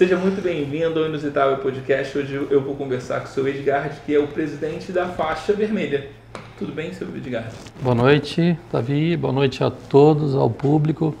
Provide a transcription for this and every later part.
Seja muito bem-vindo ao Inusitável Podcast. Hoje eu vou conversar com o seu Edgar, que é o presidente da Faixa Vermelha. Tudo bem, seu Edgar? Boa noite, Davi. Boa noite a todos, ao público.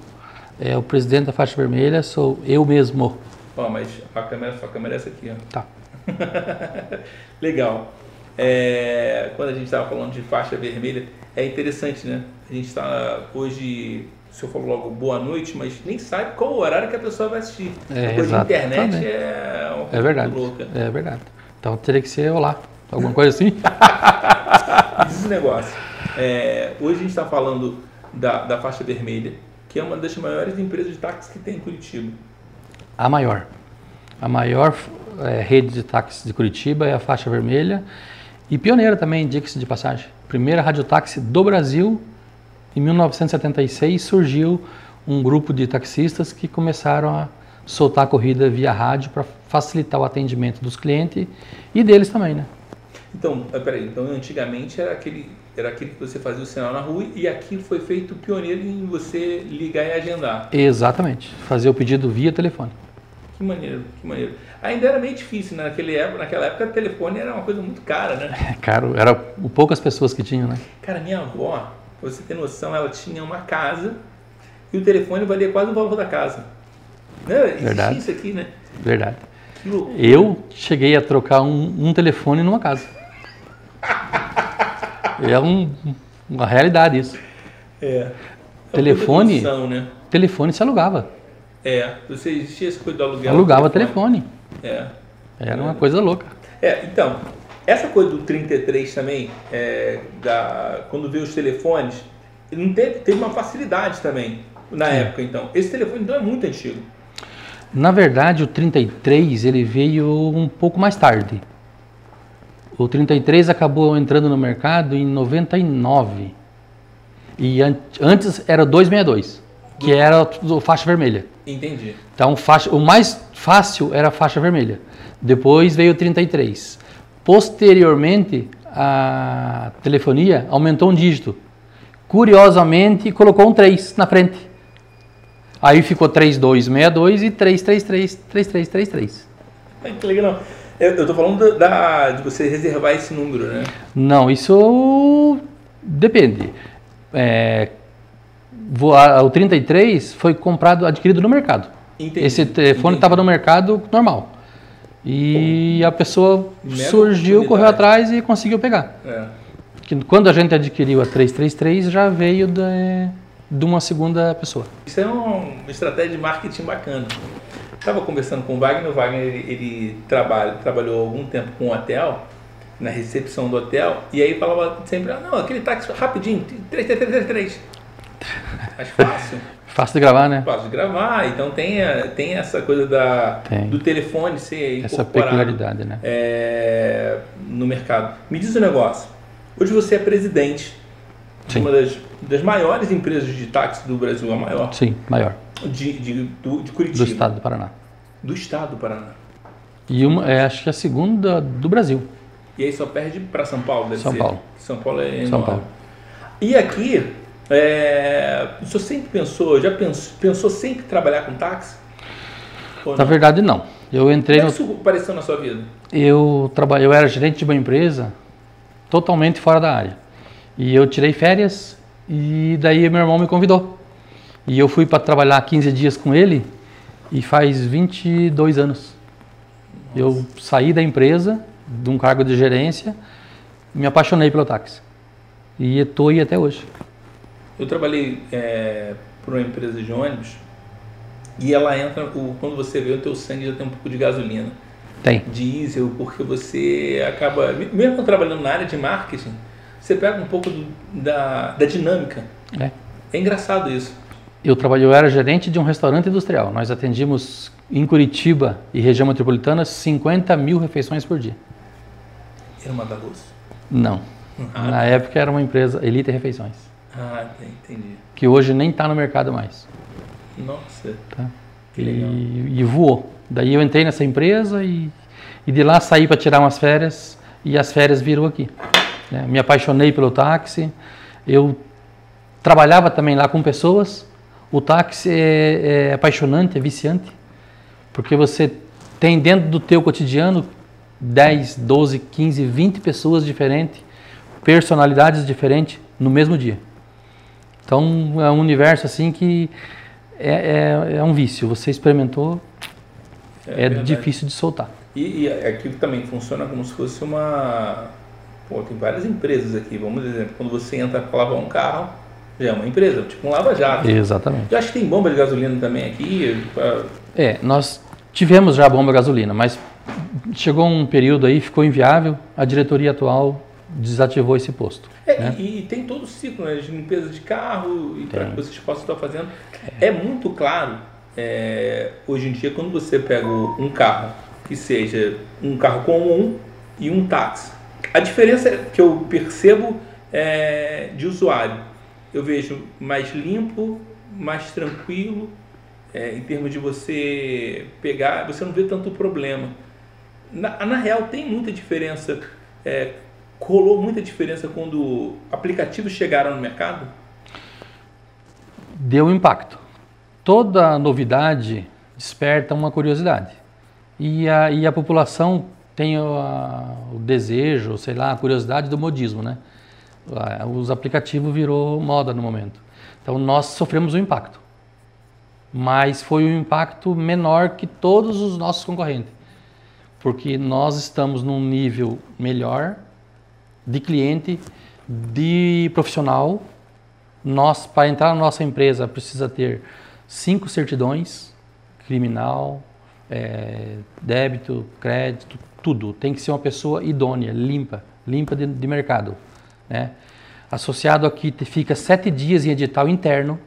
É o presidente da Faixa Vermelha, sou eu mesmo. Ó, mas a câmera, sua câmera é essa aqui, ó. Tá. Legal. É, quando a gente estava falando de faixa vermelha, é interessante, né? A gente está hoje, o senhor falou logo boa noite, mas nem sabe qual o horário que a pessoa vai assistir. É, a coisa de internet exatamente. é uma coisa É verdade. louca. É verdade. Então teria que ser olá, alguma coisa assim. Diz esse negócio. É, hoje a gente está falando da, da faixa vermelha, que é uma das maiores empresas de táxi que tem em Curitiba. A maior. A maior é, rede de táxis de Curitiba é a Faixa Vermelha e pioneira também, diga-se de passagem. Primeira radiotáxi do Brasil. Em 1976 surgiu um grupo de taxistas que começaram a soltar a corrida via rádio para facilitar o atendimento dos clientes e deles também, né? Então, eh, peraí, então antigamente era aquele, era aquele que você fazia o sinal na rua e aqui foi feito pioneiro em você ligar e agendar. Exatamente. Fazer o pedido via telefone. Que maneiro, que maneiro. Ainda era meio difícil, né? Naquele época, naquela época o telefone era uma coisa muito cara, né? É caro, era poucas pessoas que tinham, né? Cara, minha avó, pra você ter noção, ela tinha uma casa e o telefone valia quase o valor da casa. Né? Verdade. isso aqui, né? Verdade. Eu cheguei a trocar um, um telefone numa casa. É um- uma realidade isso. É. É Telefone? né? Telefone se alugava. É, você existia essa coisa do aluguel. Alugava do telefone. É. Era uma coisa louca. É, então, essa coisa do 33 também, é, da, quando veio os telefones, não teve, teve uma facilidade também na época, então. Esse telefone então é muito antigo. Na verdade, o 33 ele veio um pouco mais tarde. O 33 acabou entrando no mercado em 99. E an- antes era o 262, que era o faixa vermelha. Entendi. Então, faixa, o mais fácil era a faixa vermelha. Depois veio o 33. Posteriormente, a telefonia aumentou um dígito. Curiosamente, colocou um 3 na frente. Aí ficou 3262 e 333, 3333. Ai, que legal. Eu, eu tô falando da, de você reservar esse número, né? Não, isso depende. É, o 33 foi comprado, adquirido no mercado. Entendi. Esse telefone estava no mercado normal. E a pessoa Mega surgiu, correu atrás e conseguiu pegar. É. Que quando a gente adquiriu a 333, já veio de, de uma segunda pessoa. Isso é uma estratégia de marketing bacana. Estava conversando com o Wagner, o Wagner ele, ele trabalha, trabalhou algum tempo com o hotel, na recepção do hotel, e aí falava sempre, ah, não, aquele táxi rapidinho, 3333. Acho fácil, Fácil de gravar, né? fácil de gravar, então tem, a- tem essa coisa da, Tem. do telefone ser Essa peculiaridade, né? é, no mercado. Me diz um negócio, hoje você é presidente de Sim. uma das, das maiores empresas de táxi do Brasil, a maior, Sim, maior. de, de, do, de Curitiba. Do estado do Paraná. Do estado do Paraná. E uma, é, acho que a segunda do Brasil. E aí só perde para São Paulo, deve São ser. Paulo. São Paulo é São enorme. Paulo. E aqui, é, o senhor sempre pensou, já pensou, pensou sempre em trabalhar com táxi? Na verdade, não. Eu entrei Como é no, que isso apareceu na sua vida? eu trabalhei, eu era gerente de uma empresa totalmente fora da área. E eu tirei férias e daí meu irmão me convidou. E eu fui para trabalhar 15 dias com ele e faz 22 anos. Eu saí da empresa, de um cargo de gerência, me apaixonei pelo táxi. E estou aí até hoje. Eu trabalhei é, para uma empresa de ônibus e ela entra, quando você vê o teu sangue já tem um pouco de gasolina. Tem. diesel, porque você acaba, mesmo trabalhando na área de marketing, você pega um pouco do- da, da dinâmica. É. É engraçado isso. Eu trabalhei, eu era gerente de um restaurante industrial. Nós atendíamos em Curitiba e região metropolitana 50 mil refeições por dia. Era uma da luz. Não. Ah, Na época era uma empresa Elite Refeições, ah, entendi. que hoje nem está no mercado mais. Nossa, Tá? que legal. E, e voou. Daí eu entrei nessa empresa e, e de lá saí para tirar umas férias e as férias viram aqui. né? Me apaixonei pelo táxi. Eu trabalhava também lá com pessoas. O táxi é, é apaixonante, é viciante, porque você tem dentro do teu cotidiano 10, 12, 15, 20 pessoas diferentes, personalidades diferentes no mesmo dia. Então é um universo assim que é, é, é um vício. Você experimentou, é, é difícil de soltar. E, e aquilo também funciona como se fosse uma. Pô, tem várias empresas aqui. Vamos dizer, quando você entra para lavar um carro, já é uma empresa, tipo um lava-jato. Exatamente. Eu acho que tem bomba de gasolina também aqui. Pra... É, nós tivemos já bomba de gasolina, mas chegou um período aí, ficou inviável, a diretoria atual desativou esse posto. É, né? e, e, tem todo o ciclo né, de limpeza de carro e para que vocês possam estar fazendo. É, é muito claro, é, hoje em dia, quando você pega um carro que seja um carro comum e um táxi. A diferença que eu percebo é de usuário. Eu vejo mais limpo, mais tranquilo, é, em termos de você pegar, você não vê tanto problema. Na, na real, tem muita diferença, colou muita diferença quando aplicativos chegaram no mercado? Deu impacto. Toda novidade desperta uma curiosidade. E a, e a população tem o, a, o desejo, sei lá, a curiosidade do modismo, né? Os aplicativos virou moda no momento. Então nós sofremos um impacto. Mas foi um impacto menor que todos os nossos concorrentes. Porque nós estamos num nível melhor de cliente, de profissional. Nós, para entrar na nossa empresa, precisa ter cinco certidões, criminal, é, débito, crédito, tudo. Tem que ser uma pessoa idônea, limpa, limpa de, de mercado. Né? Associado aqui fica sete dias em edital interno.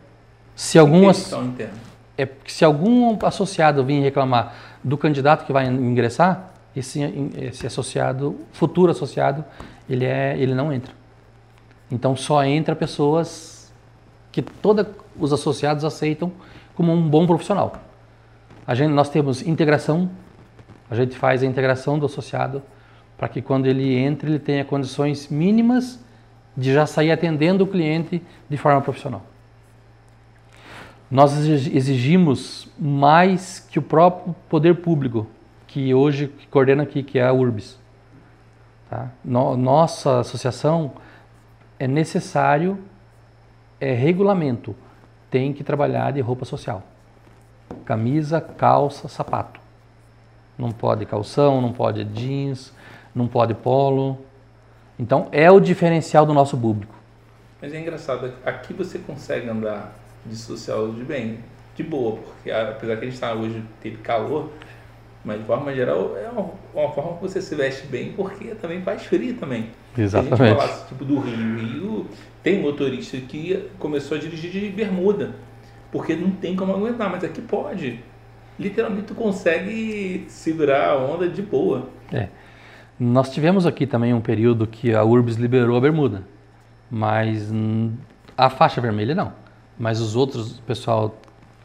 Se algumas interno? é se algum associado vir reclamar do candidato que vai ingressar, esse, esse associado, futuro associado, ele é, ele não entra. Então só entra pessoas que todos os associados aceitam como um bom profissional. A gente, nós temos integração, a gente faz a integração do associado para que quando ele entre ele tenha condições mínimas de já sair atendendo o cliente de forma profissional. Nós exigimos mais que o próprio poder público, que hoje coordena aqui, que é a URBS. Tá? No, nossa associação é necessário, é regulamento, tem que trabalhar de roupa social camisa, calça, sapato. Não pode calção, não pode jeans, não pode polo. Então é o diferencial do nosso público. Mas é engraçado, aqui você consegue andar de social de bem, de boa, porque apesar que a gente está hoje teve calor, mas de forma geral é uma, uma, forma que você se veste bem, porque também faz frio também. Exatamente. Se a gente falasse tipo do Rio, Rio tem motorista que começou a dirigir de bermuda porque não tem como aguentar, mas aqui pode. Literalmente tu consegue segurar a onda de boa. É. Nós tivemos aqui também um período que a Urbis liberou a bermuda, mas a faixa vermelha não. Mas os outros, pessoal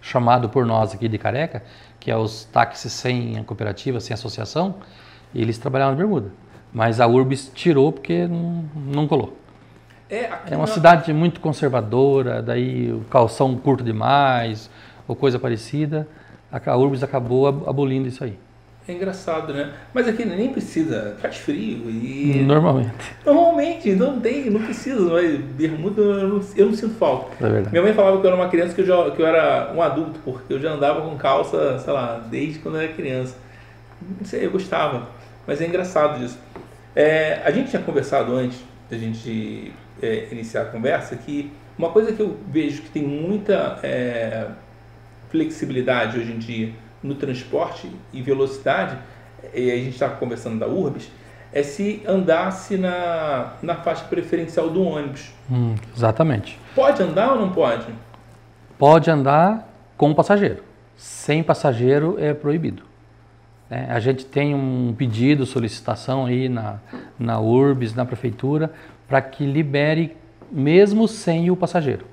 chamado por nós aqui de careca, que é os táxis sem cooperativa, sem associação, eles trabalhavam de bermuda. Mas a Urbis tirou porque não, não colou. É, é uma cidade muito conservadora, daí o calção curto demais, ou coisa parecida. A Urbis acabou abolindo isso aí. É engraçado, né? Mas aqui nem precisa, faz frio e. Normalmente. Normalmente, não tem, não precisa, mas bermuda eu não, eu não sinto falta. É verdade. Minha mãe falava que eu era uma criança que eu, já, que eu era um adulto, porque eu já andava com calça, sei lá, desde quando eu era criança. Não sei, eu gostava. Mas é engraçado isso. É, a gente tinha conversado antes da gente é, iniciar a conversa que uma coisa que eu vejo que tem muita é, flexibilidade hoje em dia no transporte e velocidade, e a gente está conversando da Urbis, é se andasse na, na faixa preferencial do ônibus. Hum, exatamente. Pode andar ou não pode? Pode andar com passageiro. Sem passageiro é proibido. É, a gente tem um pedido, solicitação aí na, na URBS, na prefeitura, para que libere mesmo sem o passageiro,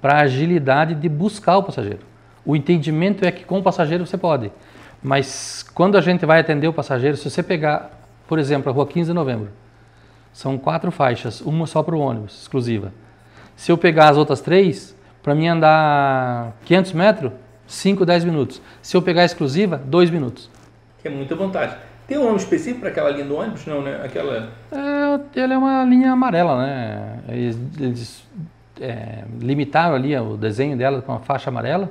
para agilidade de buscar o passageiro. O entendimento é que com o passageiro você pode, mas quando a gente vai atender o passageiro, se você pegar, por exemplo, a rua 15 de novembro, são quatro faixas, uma só para o ônibus, exclusiva. Se eu pegar as outras três, para mim andar 500 metros, 5, 10 minutos. Se eu pegar a exclusiva, 2 minutos. Que é muita vantagem. Tem um nome específico para aquela linha do ônibus? Não, né? Aquela... É, ela é uma linha amarela, né? Eles, eles é, limitaram ali o desenho dela com a faixa amarela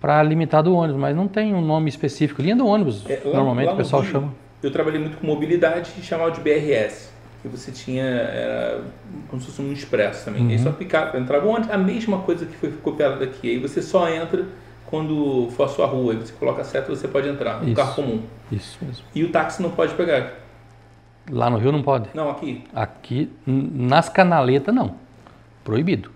para limitar do ônibus, mas não tem um nome específico. Linha do ônibus, é, lá, normalmente lá o pessoal Rio, chama. Eu trabalhei muito com mobilidade e chamava de BRS, que você tinha era como se fosse um expresso também. Uhum. Aí só aplicava, entrava o ônibus, a mesma coisa que foi copiada daqui. Aí você só entra quando for a sua rua, aí você coloca a seta você pode entrar, um carro comum. Isso mesmo. E o táxi não pode pegar. Lá no Rio não pode? Não, aqui. Aqui, nas canaletas não. Proibido.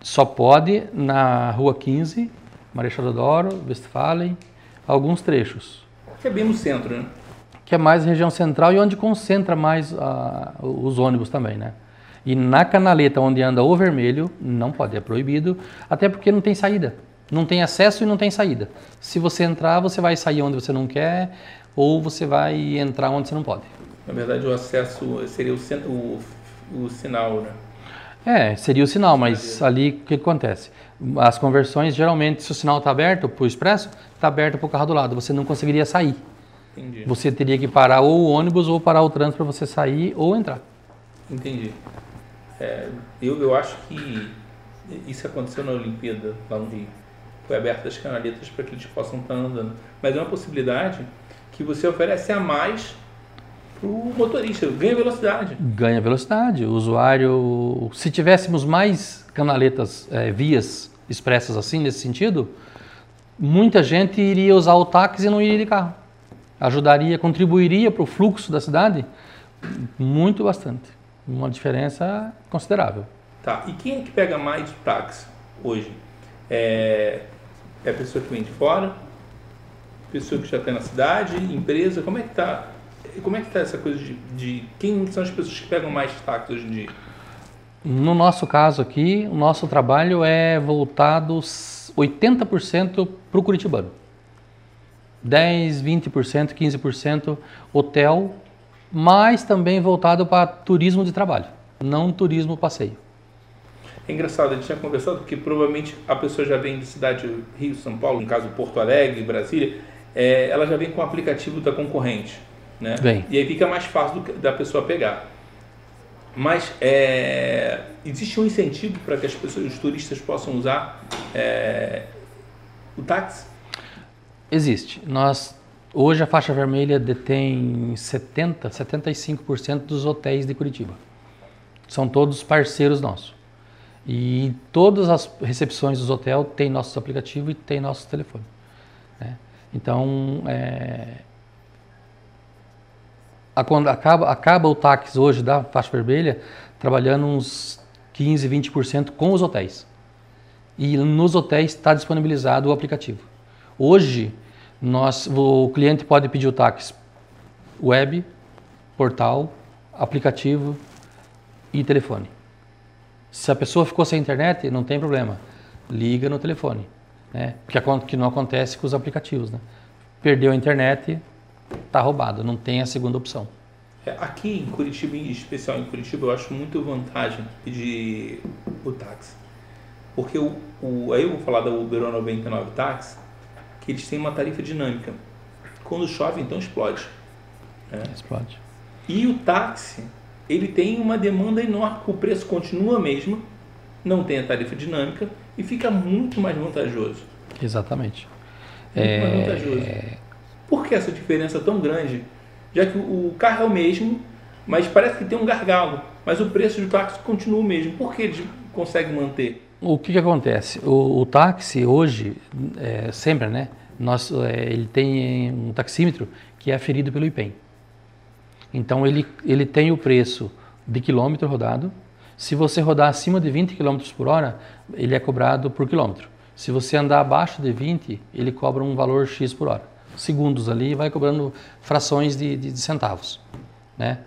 Só pode na Rua 15, Marechal Deodoro, Westphalen, alguns trechos. Que é bem no centro, né? Que é mais região central e onde concentra mais uh, os ônibus também, né? E na canaleta onde anda o vermelho, não pode, é proibido, até porque não tem saída. Não tem acesso e não tem saída. Se você entrar, você vai sair onde você não quer ou você vai entrar onde você não pode. Na verdade, o acesso seria o, o, o sinal, né? É, seria o sinal, mas ali o que acontece? As conversões, geralmente, se o sinal está aberto para o expresso, está aberto para o carro do lado, você não conseguiria sair. Entendi. Você teria que parar ou o ônibus ou parar o trânsito para você sair ou entrar. Entendi. É, eu, eu acho que isso aconteceu na Olimpíada, lá no Rio foi aberta as canaletas para que eles possam estar andando. Mas é uma possibilidade que você oferece a mais para o motorista, ganha velocidade. Ganha velocidade. O usuário, se tivéssemos mais canaletas, é, vias expressas assim, nesse sentido, muita gente iria usar o táxi e não iria de carro. Ajudaria, contribuiria para o fluxo da cidade muito bastante. Uma diferença considerável. Tá, e quem é que pega mais táxi hoje? É, é a pessoa que vem de fora? Pessoa que já está na cidade? Empresa? Como é que está? Como é que está essa coisa de, de, quem são as pessoas que pegam mais táxi hoje em dia? No nosso caso aqui, o nosso trabalho é voltado 80% para o curitibano. 10, 20%, 15% hotel, mas também voltado para turismo de trabalho, não turismo passeio. É engraçado, a gente tinha conversado que provavelmente a pessoa já vem de cidade Rio, São Paulo, no caso Porto Alegre, Brasília, é, ela já vem com o aplicativo da concorrente. Né? Bem. E aí fica mais fácil do, da pessoa pegar. Mas é, existe um incentivo para que as pessoas, os turistas possam usar é, o táxi? Existe. Nós hoje a faixa vermelha detém 70, 75% dos hotéis de Curitiba. São todos parceiros nossos. E todas as recepções dos hotéis têm nosso aplicativo e tem nosso telefone. Né? Então, é, quando acaba, acaba o táxi hoje da faixa vermelha trabalhando uns 15, 20% com os hotéis. E nos hotéis está disponibilizado o aplicativo. Hoje, nós, o cliente pode pedir o táxi web, portal, aplicativo e telefone. Se a pessoa ficou sem internet, não tem problema. Liga no telefone. Né? Que, que não acontece com os aplicativos. Né? Perdeu a internet, está roubado. Não tem a segunda opção. É, aqui em Curitiba, em especial em Curitiba, eu acho muito vantagem pedir o táxi. Porque o, o, aí eu vou falar da Uber 99 Táxi, que eles têm uma tarifa dinâmica. Quando chove, então explode. Né? Explode. E o táxi, ele tem uma demanda enorme, o preço continua mesmo, não tem a tarifa dinâmica e fica muito mais vantajoso. Exatamente. Muito é... mais vantajoso. Por que essa diferença tão grande? Já que o carro é o mesmo, mas parece que tem um gargalo, mas o preço do táxi continua o mesmo. Por que eles conseguem manter? O que, que acontece? O, o táxi hoje, é, sempre, né? Nós, é, ele tem um taxímetro que é aferido pelo IPEM. Então ele, ele tem o preço de quilômetro rodado. Se você rodar acima de 20 km por hora, ele é cobrado por quilômetro. Se você andar abaixo de 20, ele cobra um valor X por hora. Segundos ali, vai cobrando frações de, de, de centavos. Né?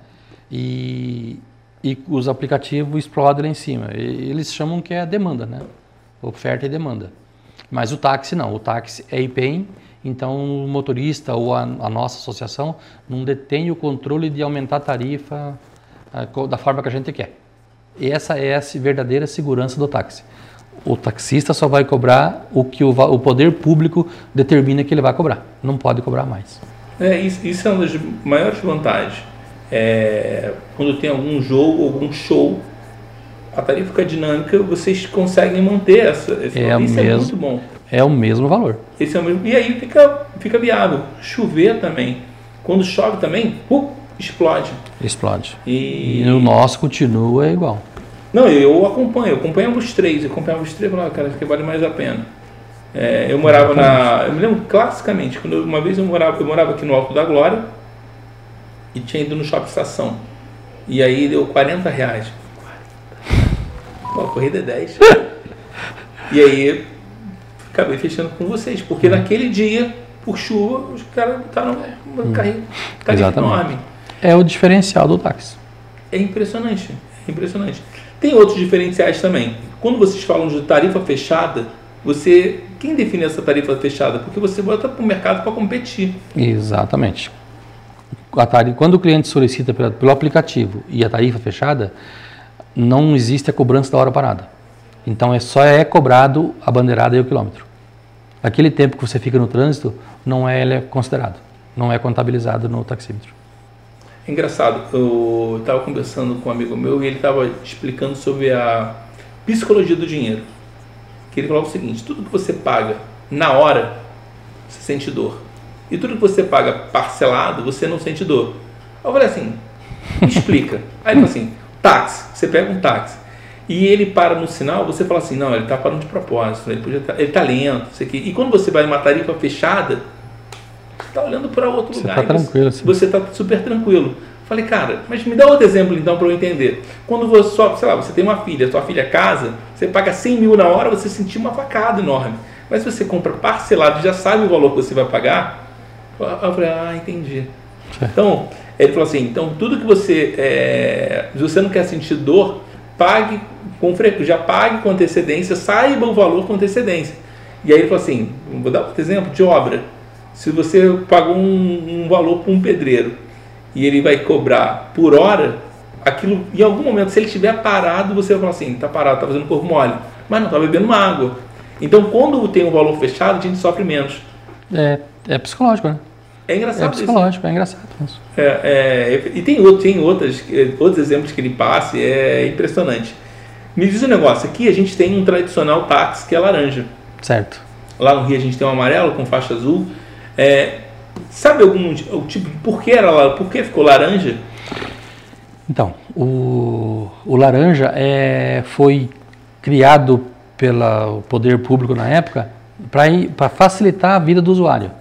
E, e os aplicativos explodem lá em cima. Eles chamam que é demanda, né? Oferta e demanda. Mas o táxi não. O táxi é IPEM então, o motorista ou a, a, nossa associação não detém o controle de aumentar a tarifa a, eh, da forma que a gente quer. E essa é a verdadeira segurança do táxi. O taxista só vai cobrar o que o, o poder público determina que ele vai cobrar. Não pode cobrar mais. É, isso, isso é uma das maiores vantagens. É, quando tem algum jogo, algum show, a tarifa fica dinâmica, vocês conseguem manter essa. Esse É isso mesmo. é muito bom. É o mesmo valor. Esse é o mesmo. E aí fica, fica viável. Chover também. Quando chove também, uh, explode. Explode. E, E o nosso continua igual. Não, eu acompanho, eu acompanho os três, eu acompanhava os três e falava, cara, aqui vale mais a pena. É, eu morava na. Eu me lembro classicamente, quando eu- uma vez eu morava, eu morava aqui no Alto da Glória e tinha ido no shopping estação. E aí deu 40 reais. 40. Pô, a corrida é 10. e aí acabei fechando com vocês, porque Uhum. naquele dia, por chuva, os caras botaram um carrinho, enorme. É o diferencial do táxi. É impressionante, é impressionante. Tem outros diferenciais também. Quando vocês falam de tarifa fechada, você quem define essa tarifa fechada? Porque você bota para o mercado para competir. Exatamente. Tarifa, quando o cliente solicita pela- pelo aplicativo e a tarifa fechada, não existe a cobrança da hora parada. Então é só é cobrado a bandeirada e o quilômetro. Aquele tempo que você fica no trânsito não é, é considerado, não é contabilizado no taxímetro. Engraçado, eu estava conversando com um amigo meu e ele estava explicando sobre a psicologia do dinheiro. Que ele falava o seguinte: tudo que você paga na hora, você sente dor. E tudo que você paga parcelado, você não sente dor. Eu falei assim: explica. Aí ele falou assim: táxi, você pega um táxi. E ele para no sinal, você fala assim: não, ele está parando de propósito, ele podia tá, ele está lento, isso aqui. E quando você vai numa tarifa fechada, está olhando para outro Você lugar. tá você- tranquilo. Você está super tranquilo. Falei, cara, mas me dá outro exemplo então para eu entender. Quando você, só, sei lá, você tem uma filha, sua filha casa, você paga 100 mil na hora, você sentiu uma facada enorme. Mas se você compra parcelado e já sabe o valor que você vai pagar, eu falei, ah, entendi. Então, ele falou assim, então tudo que você, é, se você não quer sentir dor, pague com frequência, já pague com antecedência, saiba o valor com antecedência. E aí ele falou assim, vou dar outro exemplo de obra. Se você pagou um, um valor para um pedreiro e ele vai cobrar por hora, aquilo, em algum momento, se ele estiver parado, você vai falar assim, tá parado, tá fazendo corpo mole, mas não tá bebendo uma água. Então, quando tem um valor fechado, a gente sofre menos. É, é psicológico, né? É É engraçado isso. psicológico, é engraçado. isso. É, é, e tem, outro, tem outras, outros exemplos que ele passa é impressionante. Me diz um negócio, aqui a gente tem um tradicional táxi que é laranja. Certo. Lá no Rio a gente tem um amarelo com faixa azul. É, sabe algum tipo, por que era por que ficou laranja? Então, o, o laranja é, foi criado pelo poder público na época para facilitar a vida do usuário.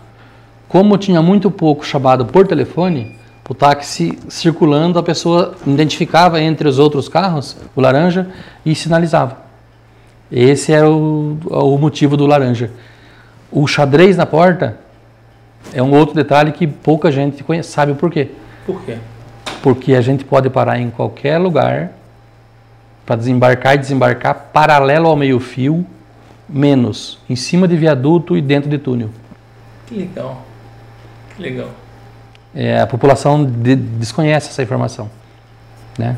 Como tinha muito pouco chamado por telefone, o táxi circulando, a pessoa identificava entre os outros carros o laranja e sinalizava. Esse era o, o motivo do laranja. O xadrez na porta é um outro detalhe que pouca gente conhece, sabe o porquê Por quê? porque a gente pode parar em qualquer lugar para desembarcar e desembarcar paralelo ao meio-fio, menos em cima de viaduto e dentro de túnel. Que legal. Que legal. É, a população de- desconhece essa informação, né?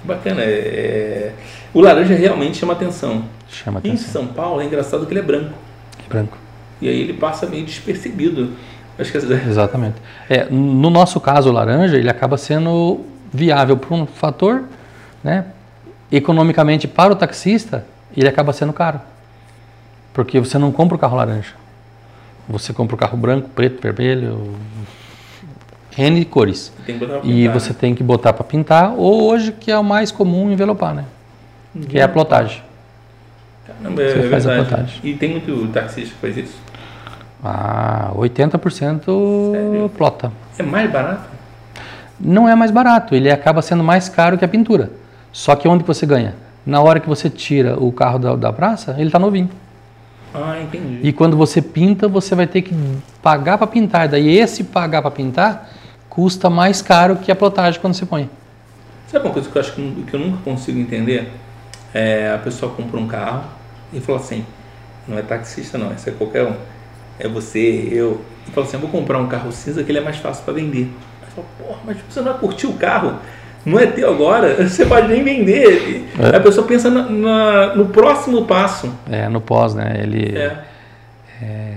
Que bacana. É, é, o laranja realmente chama atenção. Chama Em atenção. São Paulo é engraçado que ele é branco. Branco. E aí ele passa meio despercebido. Acho que essa- Exatamente. É, no nosso caso, o laranja, ele acaba sendo viável por um fator, né? Economicamente para o taxista, ele acaba sendo caro. Porque você não compra o carro laranja. Você compra o carro branco, preto, vermelho, N cores. tem que botar pra E pintar, você né? tem que botar para pintar, ou hoje que é o mais comum envelopar, né? Que é a plotagem. Caramba, é Você faz a verdade. plotagem. E tem muito taxista que faz isso. Ah, 80% Sério? plota. É mais barato? não é mais barato, ele acaba sendo mais caro que a pintura. Só que onde você ganha? Na hora que você tira o carro da, da praça, ele está novinho. Ah, entendi. E quando você pinta, você vai ter que pagar para pintar. Daí esse pagar para pintar custa mais caro que a plotagem quando você põe. Sabe uma coisa que eu acho que, que eu nunca consigo entender? É, a pessoa compra um carro e fala assim, não é taxista não, esse é qualquer um. É você, eu. E fala assim, eu vou comprar um carro cinza que ele é mais fácil para vender. Aí fala, porra, mas você não vai curtir o carro? Não é teu agora, você pode nem vender. É. A pessoa pensa na- na- no próximo passo. É, no pós, né? Ele, É.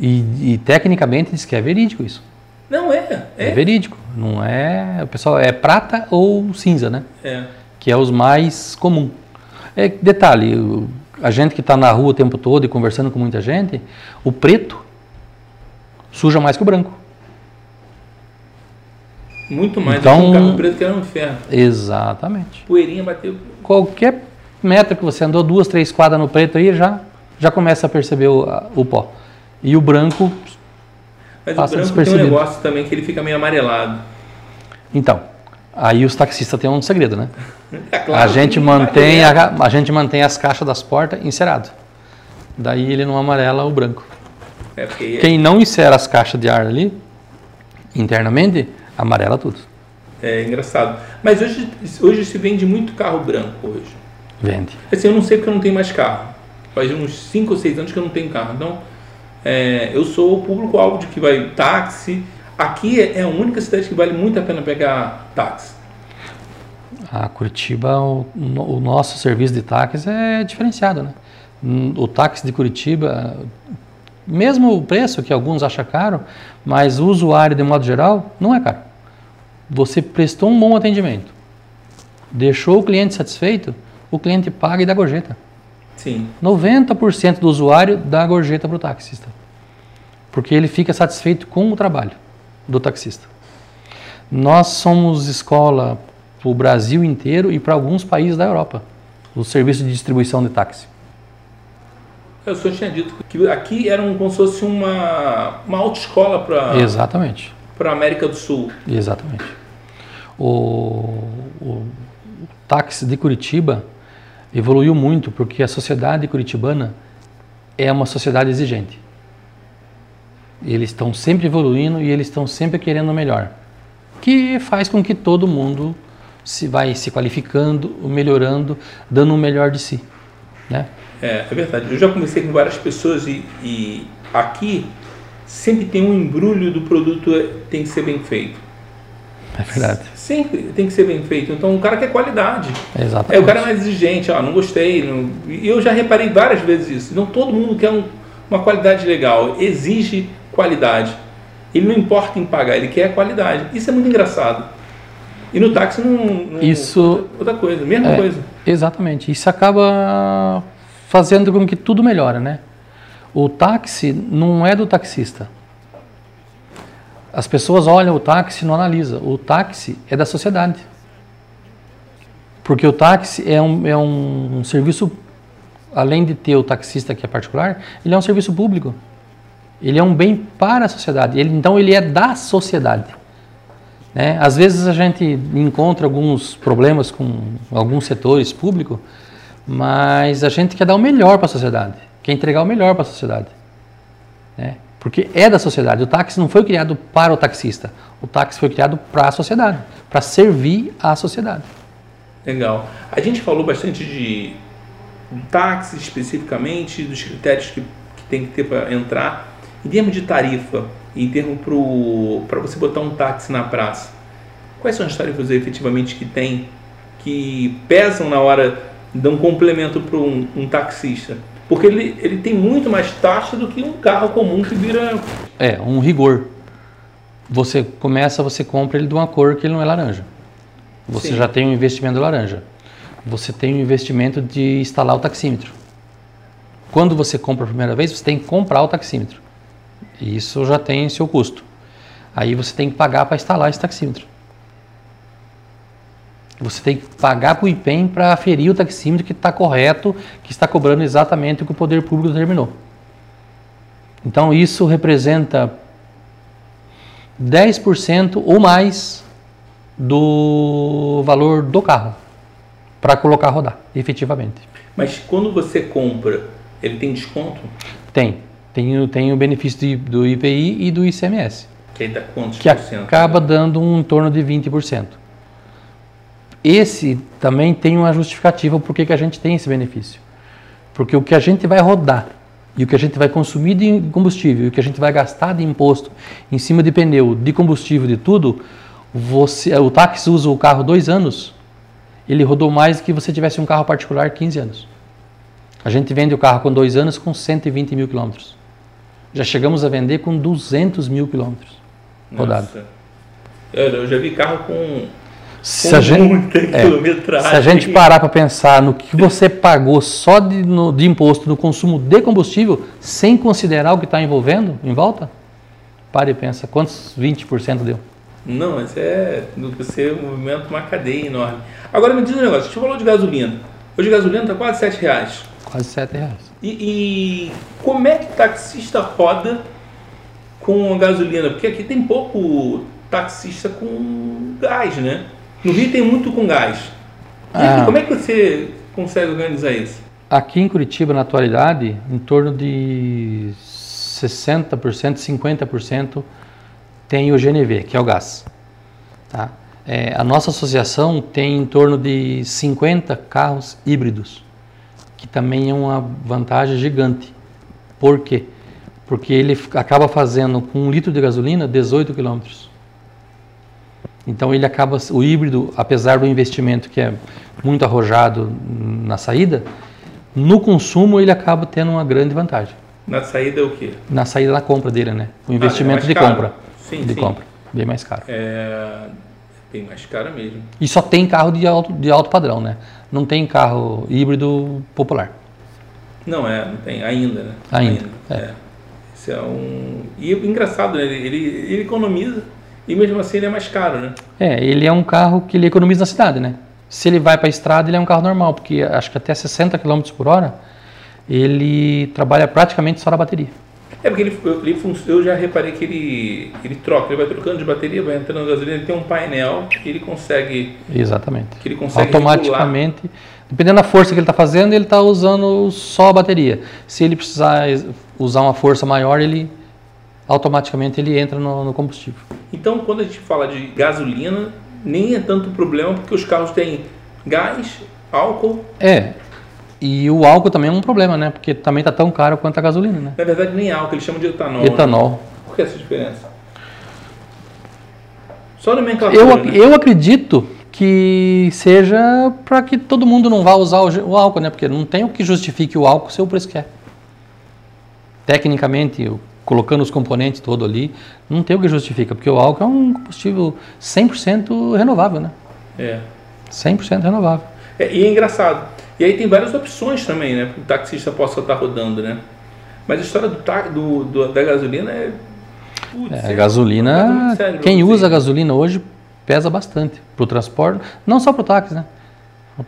e, e tecnicamente diz que é verídico isso. Não, é. É, verídico. Não é. O pessoal é prata ou cinza, né? É. Que é os mais comum. É, detalhe, a gente que está na rua o tempo todo e conversando com muita gente, o preto suja mais que o branco. Muito mais Então- do que um carro preto que era um inferno. Exatamente. Poeirinha bateu. Qualquer metro que você andou, duas, três quadras no preto aí, já, já começa a perceber o, o pó. E o branco, Mas Passa o branco tem um negócio também que ele fica meio amarelado. então, aí os taxistas têm um segredo, né? É claro a gente mantém vai a, a gente mantém as caixas das portas encerado. Daí ele não amarela o branco. É porque Quem não insera as caixas de ar ali internamente, amarela tudo. é engraçado. Mas hoje, hoje se vende muito carro branco hoje. Vende. Assim, eu não sei porque eu não tenho mais carro. Faz uns 5 ou 6 anos que eu não tenho carro. Então, é, eu sou o público-alvo de que vai táxi. Aqui é a única cidade que vale muito a pena pegar táxi. A Curitiba, o, o nosso serviço de táxi é diferenciado, né? Hum, O táxi de Curitiba, mesmo o preço que alguns acham caro, mas o usuário de modo geral não é caro. Você prestou um bom atendimento, deixou o cliente satisfeito, o cliente paga e dá gorjeta. Sim. 90% do usuário dá gorjeta para o taxista. Porque ele fica satisfeito com o trabalho do taxista. Nós somos escola para o Brasil inteiro e para alguns países da Europa. O serviço de distribuição de táxi. Eu só tinha dito que aqui era um, como se fosse uma, uma autoescola para Exatamente. a América do Sul. Exatamente. O, o táxi de Curitiba evoluiu muito porque a sociedade curitibana é uma sociedade exigente. Eles estão sempre evoluindo e eles estão sempre querendo o melhor, que faz com que todo mundo se vai se qualificando, melhorando, dando o melhor de si, né? É, é verdade. Eu já conversei com várias pessoas e, e aqui sempre tem um embrulho do produto é, tem que ser bem feito. É verdade. Sempre tem que ser bem feito. Então o cara quer qualidade. É É, exatamente. o cara é mais exigente, ó, não gostei. Não... Eu já reparei várias vezes isso. Então todo mundo quer um- uma qualidade legal, exige qualidade. Ele não importa em pagar, ele quer qualidade. Isso é muito engraçado. E no táxi não. não- Isso- Outra coisa, mesma É. coisa. Exatamente. Isso acaba fazendo com que tudo melhore, né? O táxi não é do taxista. As pessoas olham o táxi e não analisam. O táxi é da sociedade. Porque o táxi é um, é um serviço, além de ter o taxista que é particular, ele é um serviço público. Ele é um bem para a sociedade. Ele, então ele é da sociedade. Né? Às vezes a gente encontra alguns problemas com alguns setores públicos, mas a gente quer dar o melhor para a sociedade, quer entregar o melhor para a sociedade. Né? Porque é da sociedade. O táxi não foi criado para o taxista, o táxi foi criado para a sociedade, para servir à sociedade. Legal. A gente falou bastante de táxi especificamente, dos critérios que, que tem que ter para entrar. Em termos de tarifa, em termos para você botar um táxi na praça, quais são as tarifas efetivamente que tem que pesam na hora de um complemento para um, um taxista? Porque ele, ele tem muito mais taxa do que um carro comum que vira. É, um rigor. Você começa, você compra ele de uma cor que ele não é laranja. Você Sim. já tem um investimento laranja. Você tem um investimento de instalar o taxímetro. Quando você compra a primeira vez, você tem que comprar o taxímetro. E isso já tem seu custo. Aí você tem que pagar para instalar esse taxímetro. Você tem que pagar para o IPEM para aferir o taxímetro que está correto, que está cobrando exatamente o que o poder público determinou. Então isso representa 10% ou mais do valor do carro para colocar a rodar, efetivamente. Mas quando você compra, ele tem desconto? Tem. Tem, o- tem o benefício de- do IPI e do ICMS, Que dá quantos que por cento? acaba dando um em torno de 20%. Esse também tem uma justificativa por que que a gente tem esse benefício. Porque o que a gente vai rodar e o que a gente vai consumir de combustível e o que a gente vai gastar de imposto em cima de pneu, de combustível, de tudo, você, o táxi usa o carro dois anos, ele rodou mais do que você tivesse um carro particular 15 anos. A gente vende o carro com dois anos com 120 mil quilômetros. Já chegamos a vender com 200 mil quilômetros. rodado. Nossa. Olha, eu já vi carro com, Se a gente, muita é, quilometragem. se a gente parar para pensar no que você pagou só de, no- de imposto no consumo de combustível, sem considerar o que está envolvendo em volta, pare e pensa, quantos 20% deu? Não, mas é. Você movimenta uma cadeia enorme. Agora me diz um negócio, a gente falou de gasolina. Hoje a gasolina está quase 7 reais. Quase 7 reais. E, e como é que taxista roda com a gasolina? Porque aqui tem pouco taxista com gás, né? No Rio tem muito com gás. Ah. como é que você consegue organizar isso? Aqui em Curitiba, na atualidade, em torno de 60%, 50% tem o GNV, que é o gás. Tá? É, a nossa associação tem em torno de 50 carros híbridos, que também é uma vantagem gigante. Por quê? Porque ele acaba fazendo com um litro de gasolina 18 quilômetros. Então ele acaba, o híbrido, apesar do investimento que é muito arrojado na saída, no consumo ele acaba tendo uma grande vantagem. Na saída é o quê? Na saída da compra dele, né? O investimento mais de caro. compra. Sim, de sim. compra. Bem mais caro. É bem mais cara mesmo. E só tem carro de alto, de alto padrão, né? Não tem carro híbrido popular. Não, é, não tem, ainda, né? Ainda, é. Isso é um. E o engraçado, né? Ele, ele, ele economiza e mesmo assim ele é mais caro, né? É, ele é um carro que ele economiza na cidade, né? Se ele vai para a estrada, ele é um carro normal, porque acho que até 60 km por hora ele trabalha praticamente só na bateria. É porque ele, ele eu já reparei que ele, ele troca, ele vai trocando de bateria, vai entrando gasolina, ele tem um painel que ele consegue. Exatamente. Que ele consegue Automaticamente, dependendo da força que ele está fazendo, ele está usando só a bateria. Se ele precisar usar uma força maior, ele automaticamente ele entra no, no combustível. Então, quando a gente fala de gasolina, nem é tanto problema, porque os carros têm gás, álcool. É. E o álcool também é um problema, né? Porque também está tão caro quanto a gasolina, né? Na verdade, nem álcool, eles chamam de etanol. né? Etanol. Por que essa diferença? Só nomenclatura, Eu, né? eu acredito que seja para que todo mundo não vá usar o, álcool, né? Porque não tem o que justifique o álcool ser o preço que é. Tecnicamente, colocando os componentes todo ali, não tem o que justifica, porque o álcool é um combustível 100% renovável, né? É. 100% renovável. É, E é engraçado. E aí tem várias opções também, né? Para o taxista possa estar rodando, né? Mas a história do, do- do- da gasolina é. Putz, É, a um caso gasolina, sério quem usa a gasolina hoje pesa bastante para o transporte, não só para o táxi, né?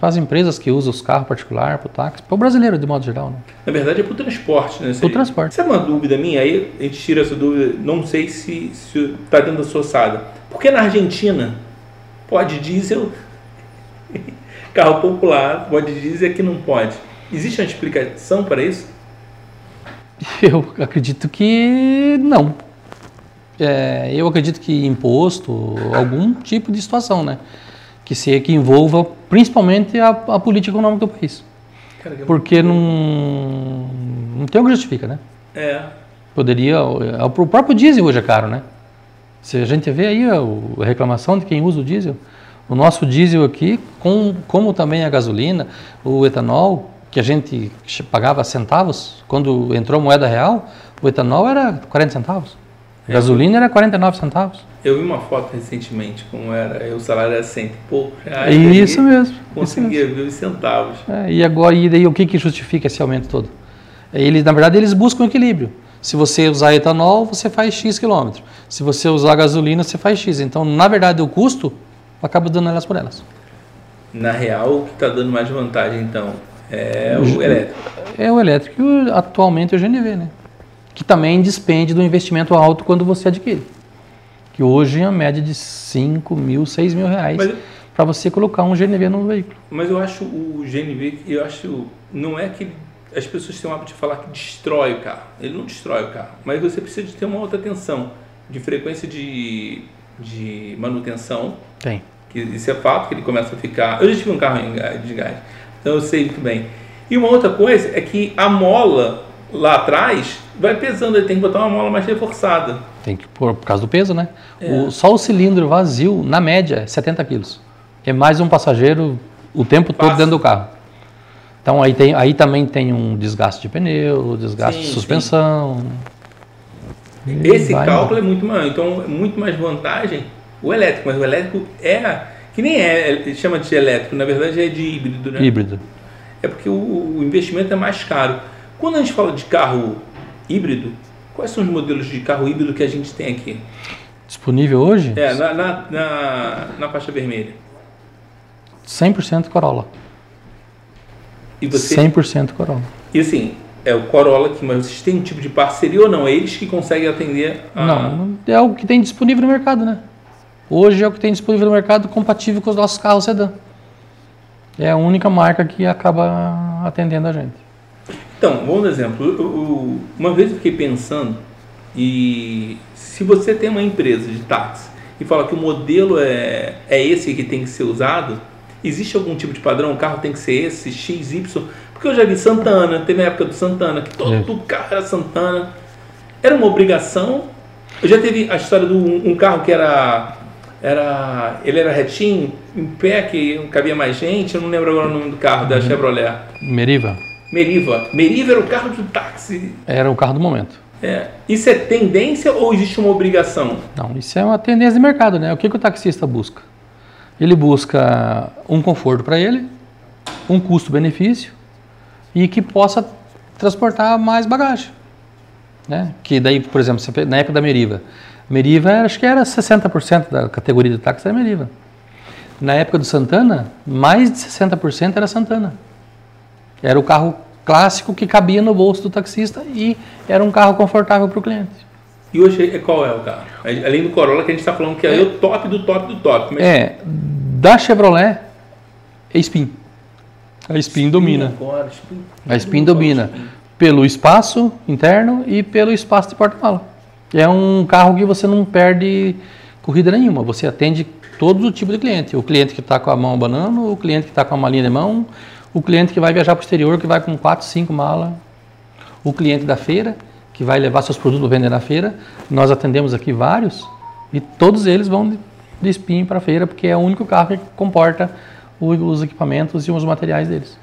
Para as empresas que usam os carros particulares, para o táxi, para o brasileiro de modo geral, né? Na verdade é para o transporte, né? Pro transporte. Sabe uma dúvida minha? Aí a gente tira essa dúvida, não sei se está dentro da sua ossada. Por que na Argentina pode diesel, carro popular, pode diesel e aqui não pode? Existe uma explicação para isso? Eu acredito que não. É, eu acredito que imposto, algum tipo de situação, né? Que se que envolva principalmente a, a política econômica do país. Cara, que- Porque não, não tem o que justifica, né? É. Poderia. O o próprio diesel hoje é caro, né? Se a gente vê aí a reclamação de quem usa o diesel, o nosso diesel aqui, com, como também a gasolina, o etanol, que a gente pagava centavos, quando entrou moeda real, o etanol era 40 centavos. A gasolina era 49 centavos. Eu vi uma foto recentemente, como era, o salário era cento e pouco reais. É isso mesmo. Conseguia ver os centavos. É, e agora, e daí o que, que justifica esse aumento todo? Eles, na verdade, eles buscam equilíbrio. Se você usar etanol, você faz X quilômetros. Se você usar gasolina, você faz X. Então, na verdade, o custo acaba dando elas por elas. Na real, o que está dando mais vantagem, então, é o elétrico. É o elétrico e o- atualmente o GNV, né? Que também despende do investimento alto quando você adquire. Que hoje é a média de 5 mil, 6 mil reais para você colocar um GNV no veículo. Mas eu acho o GNV, eu acho, não é que as pessoas têm o hábito de falar que destrói o carro. Ele não destrói o carro, mas você precisa de ter uma outra atenção de frequência de, de manutenção, Tem. Isso é fato, que ele começa a ficar... Eu já tive um carro de gás, então eu sei muito bem. E uma outra coisa é que a mola lá atrás vai pesando, ele tem que botar uma mola mais reforçada. Tem que pôr por causa do peso, né? É. O, só o cilindro vazio, na média, é 70 quilos. É mais um passageiro o tempo todo dentro do carro. Então aí, tem, aí também tem um desgaste de pneu, desgaste Sim, de sim. suspensão. E Esse cálculo embora. é muito maior. Então, é muito mais vantagem o elétrico. Mas o elétrico é. Que nem é, ele chama de elétrico, na verdade é de híbrido, né? Híbrido. É porque o, o investimento é mais caro. Quando a gente fala de carro híbrido, quais são os modelos de carro híbrido que a gente tem aqui? Disponível hoje? É, na, na, na, na faixa vermelha. 100% Corolla. E você. 100% Corolla. E assim, é o Corolla aqui, mas vocês têm um tipo de parceria ou não? É eles que conseguem atender a. Não, é o que tem disponível no mercado, né? Hoje é o que tem disponível no mercado compatível com os nossos carros sedã. É a única marca que acaba atendendo a gente. Então, dar exemplo. Eu- eu- uma vez eu fiquei pensando, e se você tem uma empresa de táxi e fala que o modelo é, é esse que tem que ser usado, existe algum tipo de padrão? O carro tem que ser esse, X, Y? Porque eu já vi Santana, teve a época do Santana, que todo É. carro era Santana. Era uma obrigação. Eu já teve a história de um, um carro que era. Era, ele era retinho, em pé, que não cabia mais gente, eu não lembro agora o nome do carro, da Chevrolet. Meriva Meriva. Meriva era o carro de táxi. era o carro do momento. É. Isso é tendência ou existe uma obrigação? Não, isso é uma tendência de mercado, né? O que, que o taxista busca? Ele busca um conforto para ele, um custo-benefício e que possa transportar mais bagagem. Né? Que daí, por exemplo, na época da Meriva, Meriva era- acho que era 60% da categoria de táxi era Meriva. Na época do Santana, mais de 60% era Santana. Era o carro clássico que cabia no bolso do taxista e era um carro confortável para o cliente. E hoje é- qual é o carro? Além do Corolla que a gente está falando que é, o top do top do top. Mas É, da Chevrolet, é Spin. A Spin domina. Agora, Spin. A Spin domina pelo espaço interno e pelo espaço de porta-mala. É um carro que você não perde corrida nenhuma. Você atende todo o tipo de cliente. O cliente que está com a mão abanando, o cliente que está com a malinha de mão, o cliente que vai viajar para o exterior, que vai com 4, 5 malas, o cliente da feira, que vai levar seus produtos para vender na feira. Nós atendemos aqui vários e todos eles vão de, Spin para a feira, porque é o único carro que comporta os equipamentos e os materiais deles.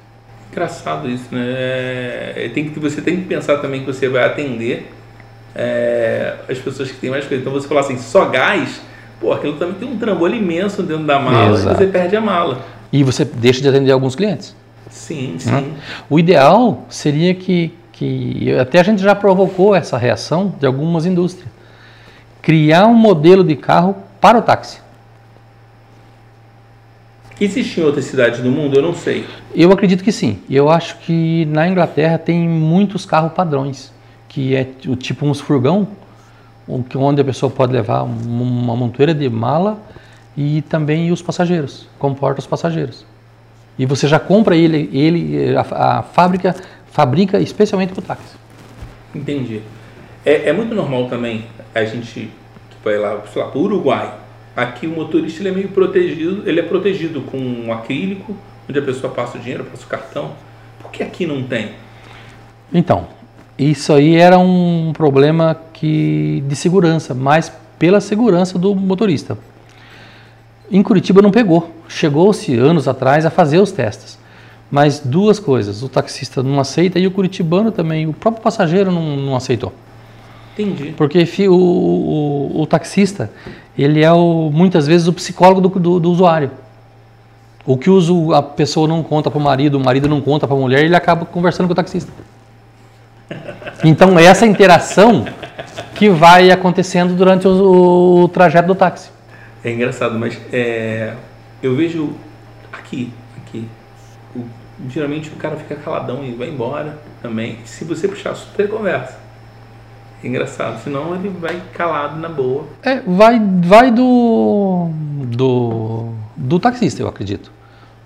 Engraçado isso, né? É, tem que, você tem que pensar também que você vai atender é, as pessoas que têm mais coisa. Então você falar assim, só gás, pô, aquilo também tem um trambolho imenso dentro da mala Exato. e você perde a mala. E você deixa de atender alguns clientes. Sim, sim. Né? O ideal seria que, que até a gente já provocou essa reação de algumas indústrias, criar um modelo de carro para o táxi. Existe em outras cidades do mundo? Eu não sei. Eu acredito que sim. Eu acho que na Inglaterra tem muitos carros padrões, que é o tipo uns furgão, onde a pessoa pode levar um- uma montoeira de mala e também os passageiros, comporta os passageiros. E você já compra ele, ele a, a fábrica fabrica especialmente para o táxi. Entendi. É, é muito normal também a gente vai lá, sei lá, para o Uruguai. Aqui o motorista ele é meio protegido, ele é protegido com um acrílico, onde a pessoa passa o dinheiro, passa o cartão. Por que aqui não tem? Então, isso aí era um problema que de segurança, mas pela segurança do motorista. Em Curitiba não pegou. Chegou-se anos atrás a fazer os testes. Mas duas coisas, o taxista não aceita e o curitibano também, o próprio passageiro não, não aceitou. Entendi. Porque o, o- o taxista, ele é o, muitas vezes o psicólogo do, do- do usuário. O que a pessoa não conta para o marido, o marido não conta para a mulher, ele acaba conversando com o taxista. Então, essa interação que vai acontecendo durante o, o trajeto do táxi. É engraçado, mas é, eu vejo aqui, aqui, o- geralmente o cara fica caladão e vai embora também. Se você puxar ele conversa. É engraçado, senão ele vai calado na boa. É, vai, vai do, do, do taxista, eu acredito.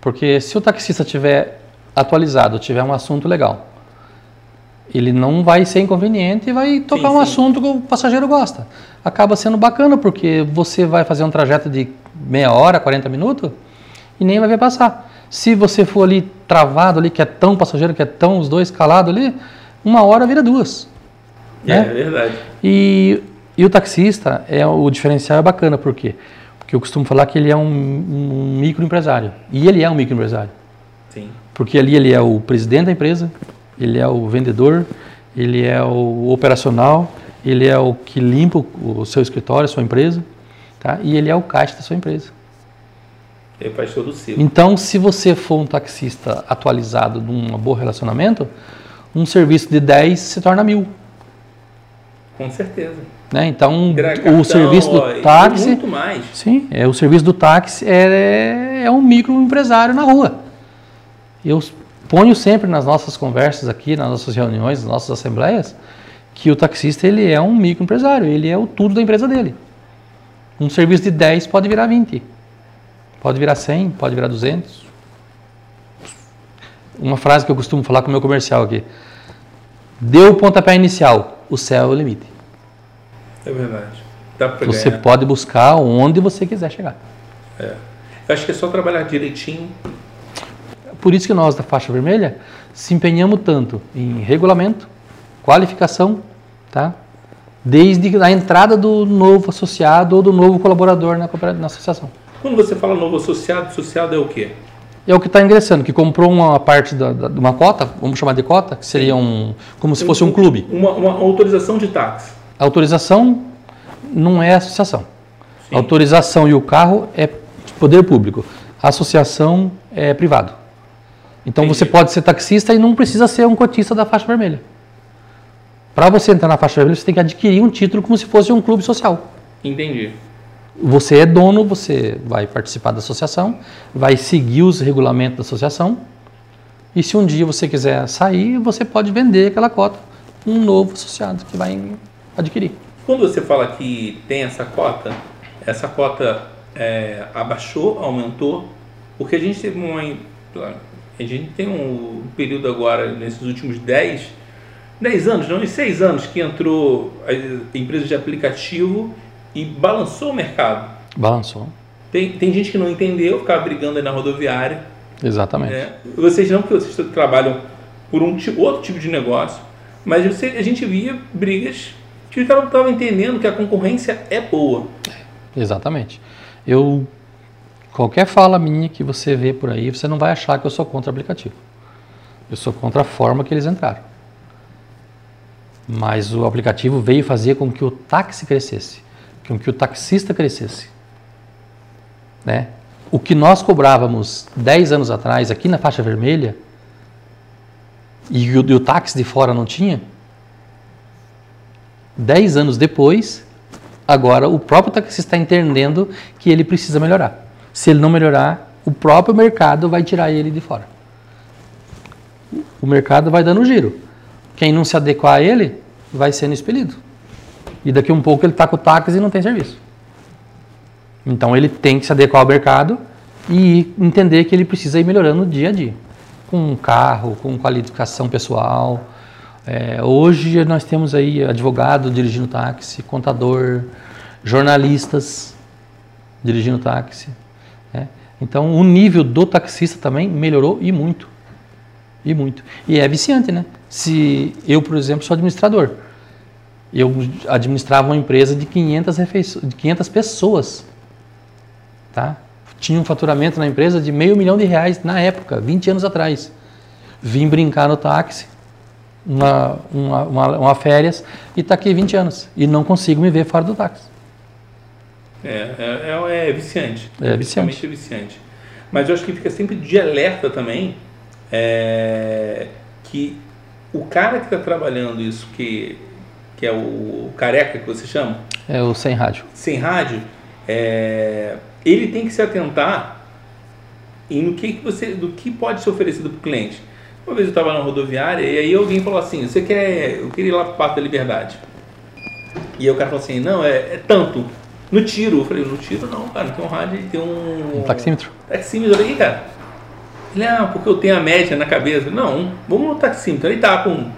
Porque se o taxista tiver atualizado, tiver um assunto legal, ele não vai ser inconveniente e vai tocar Sim, um sim. assunto que o passageiro gosta. Acaba sendo bacana, porque você vai fazer um trajeto de meia hora, 40 minutos, e nem vai ver passar. Se você for ali travado ali, que é tão passageiro, que é tão os dois calados ali, uma hora vira duas. É, né? é verdade. E, e o taxista, é o diferencial é bacana, por quê? Porque eu costumo falar que ele é um, um microempresário. E ele é um microempresário. Sim. Porque ali ele é o presidente da empresa, ele é o vendedor, ele é o operacional, ele é o que limpa o, o seu escritório, a sua empresa, tá? E ele é o caixa da sua empresa. Ele faz todo o ciclo. Então, se você for um taxista atualizado num bom relacionamento, um serviço de 10 se torna mil. Com certeza. Né? Então, Cartão, o serviço do ó, táxi. Muito mais. Sim, é, o serviço do táxi é, é um microempresário na rua. Eu ponho sempre nas nossas conversas aqui, nas nossas reuniões, nas nossas assembleias, que o taxista ele é um microempresário, ele é o tudo da empresa dele. Um serviço de 10 pode virar 20, pode virar 100, pode virar 200. Uma frase que eu costumo falar com o meu comercial aqui. Deu o pontapé inicial, o céu é o limite. É verdade. Você ganhar. pode buscar onde você quiser chegar. É. Eu acho que é só trabalhar direitinho. Por isso que nós da faixa vermelha se empenhamos tanto em regulamento, qualificação, tá? Desde a entrada do novo associado ou do novo colaborador na, na associação. Quando você fala novo associado, associado é o quê? É o que está ingressando, que comprou uma parte da, da- de uma cota, vamos chamar de cota, que seria um, como se fosse um clube. Uma, uma autorização de táxi. A autorização não é associação. Sim. A autorização e o carro é poder público. A associação é privado. Então Entendi. você pode ser taxista e não precisa ser um cotista da faixa vermelha. Para você entrar na faixa vermelha, você tem que adquirir um título como se fosse um clube social. Entendi. Você é dono, você vai participar da associação, vai seguir os regulamentos da associação. E se um dia você quiser sair, você pode vender aquela cota um novo associado que vai adquirir. Quando você fala que tem essa cota, essa cota é, abaixou, aumentou, porque a gente teve uma. A gente tem um período agora, nesses últimos 10, 10 anos, não, em 6 anos, que entrou a empresa de aplicativo e balançou o mercado. Balançou. Tem, tem gente que não entendeu, ficava brigando aí na rodoviária. Exatamente. né? Vocês não, porque vocês trabalham por um outro tipo de negócio, mas você, a gente via brigas que o cara não estava entendendo que a concorrência é boa. Exatamente. Eu qualquer fala minha que você vê por aí, você não vai achar que eu sou contra o aplicativo. Eu sou contra a forma que eles entraram. Mas o aplicativo veio fazer com que o táxi crescesse, com que o taxista crescesse. Né? O que nós cobrávamos 10 anos atrás aqui na faixa vermelha e o, e o táxi de fora não tinha, 10 anos depois, agora o próprio taxista está entendendo que ele precisa melhorar. Se ele não melhorar, o próprio mercado vai tirar ele de fora. O mercado vai dando giro. Quem não se adequar a ele vai sendo expelido. E daqui um pouco ele está com o táxi e não tem serviço. Então ele tem que se adequar ao mercado e entender que ele precisa ir melhorando dia a dia. Com um carro, com qualificação pessoal. É, hoje nós temos aí advogado dirigindo táxi, contador, jornalistas dirigindo táxi. Então o nível do taxista também melhorou e muito. E muito. E é viciante, né? Se eu, por exemplo, sou administrador, eu administrava uma empresa de 500, refeiço- de 500 pessoas, tá? Tinha um faturamento na empresa de meio milhão de reais na época, 20 anos atrás. Vim brincar no táxi, uma, uma, uma, uma férias, e está aqui 20 anos. E não consigo me ver fora do táxi. É, é, é- é viciante. É viciante. É viciante. Mas eu acho que fica sempre de alerta também é, que o cara que está trabalhando isso, que, que é o, o careca que você chama, É o sem rádio. sem rádio, é, ele tem que se atentar em no que, que você, do que pode ser oferecido para o cliente. Uma vez eu estava na rodoviária e aí alguém falou assim, você quer, eu queria ir lá para o Parque da Liberdade. E aí o cara falou assim, não, é, é tanto. No tiro, eu falei, no tiro não, cara, não tem um rádio, tem um... Um taxímetro. Taxímetro aí, cara. Ele, ah, porque eu tenho a média na cabeça. Não, vamos no taxímetro. Aí tá com.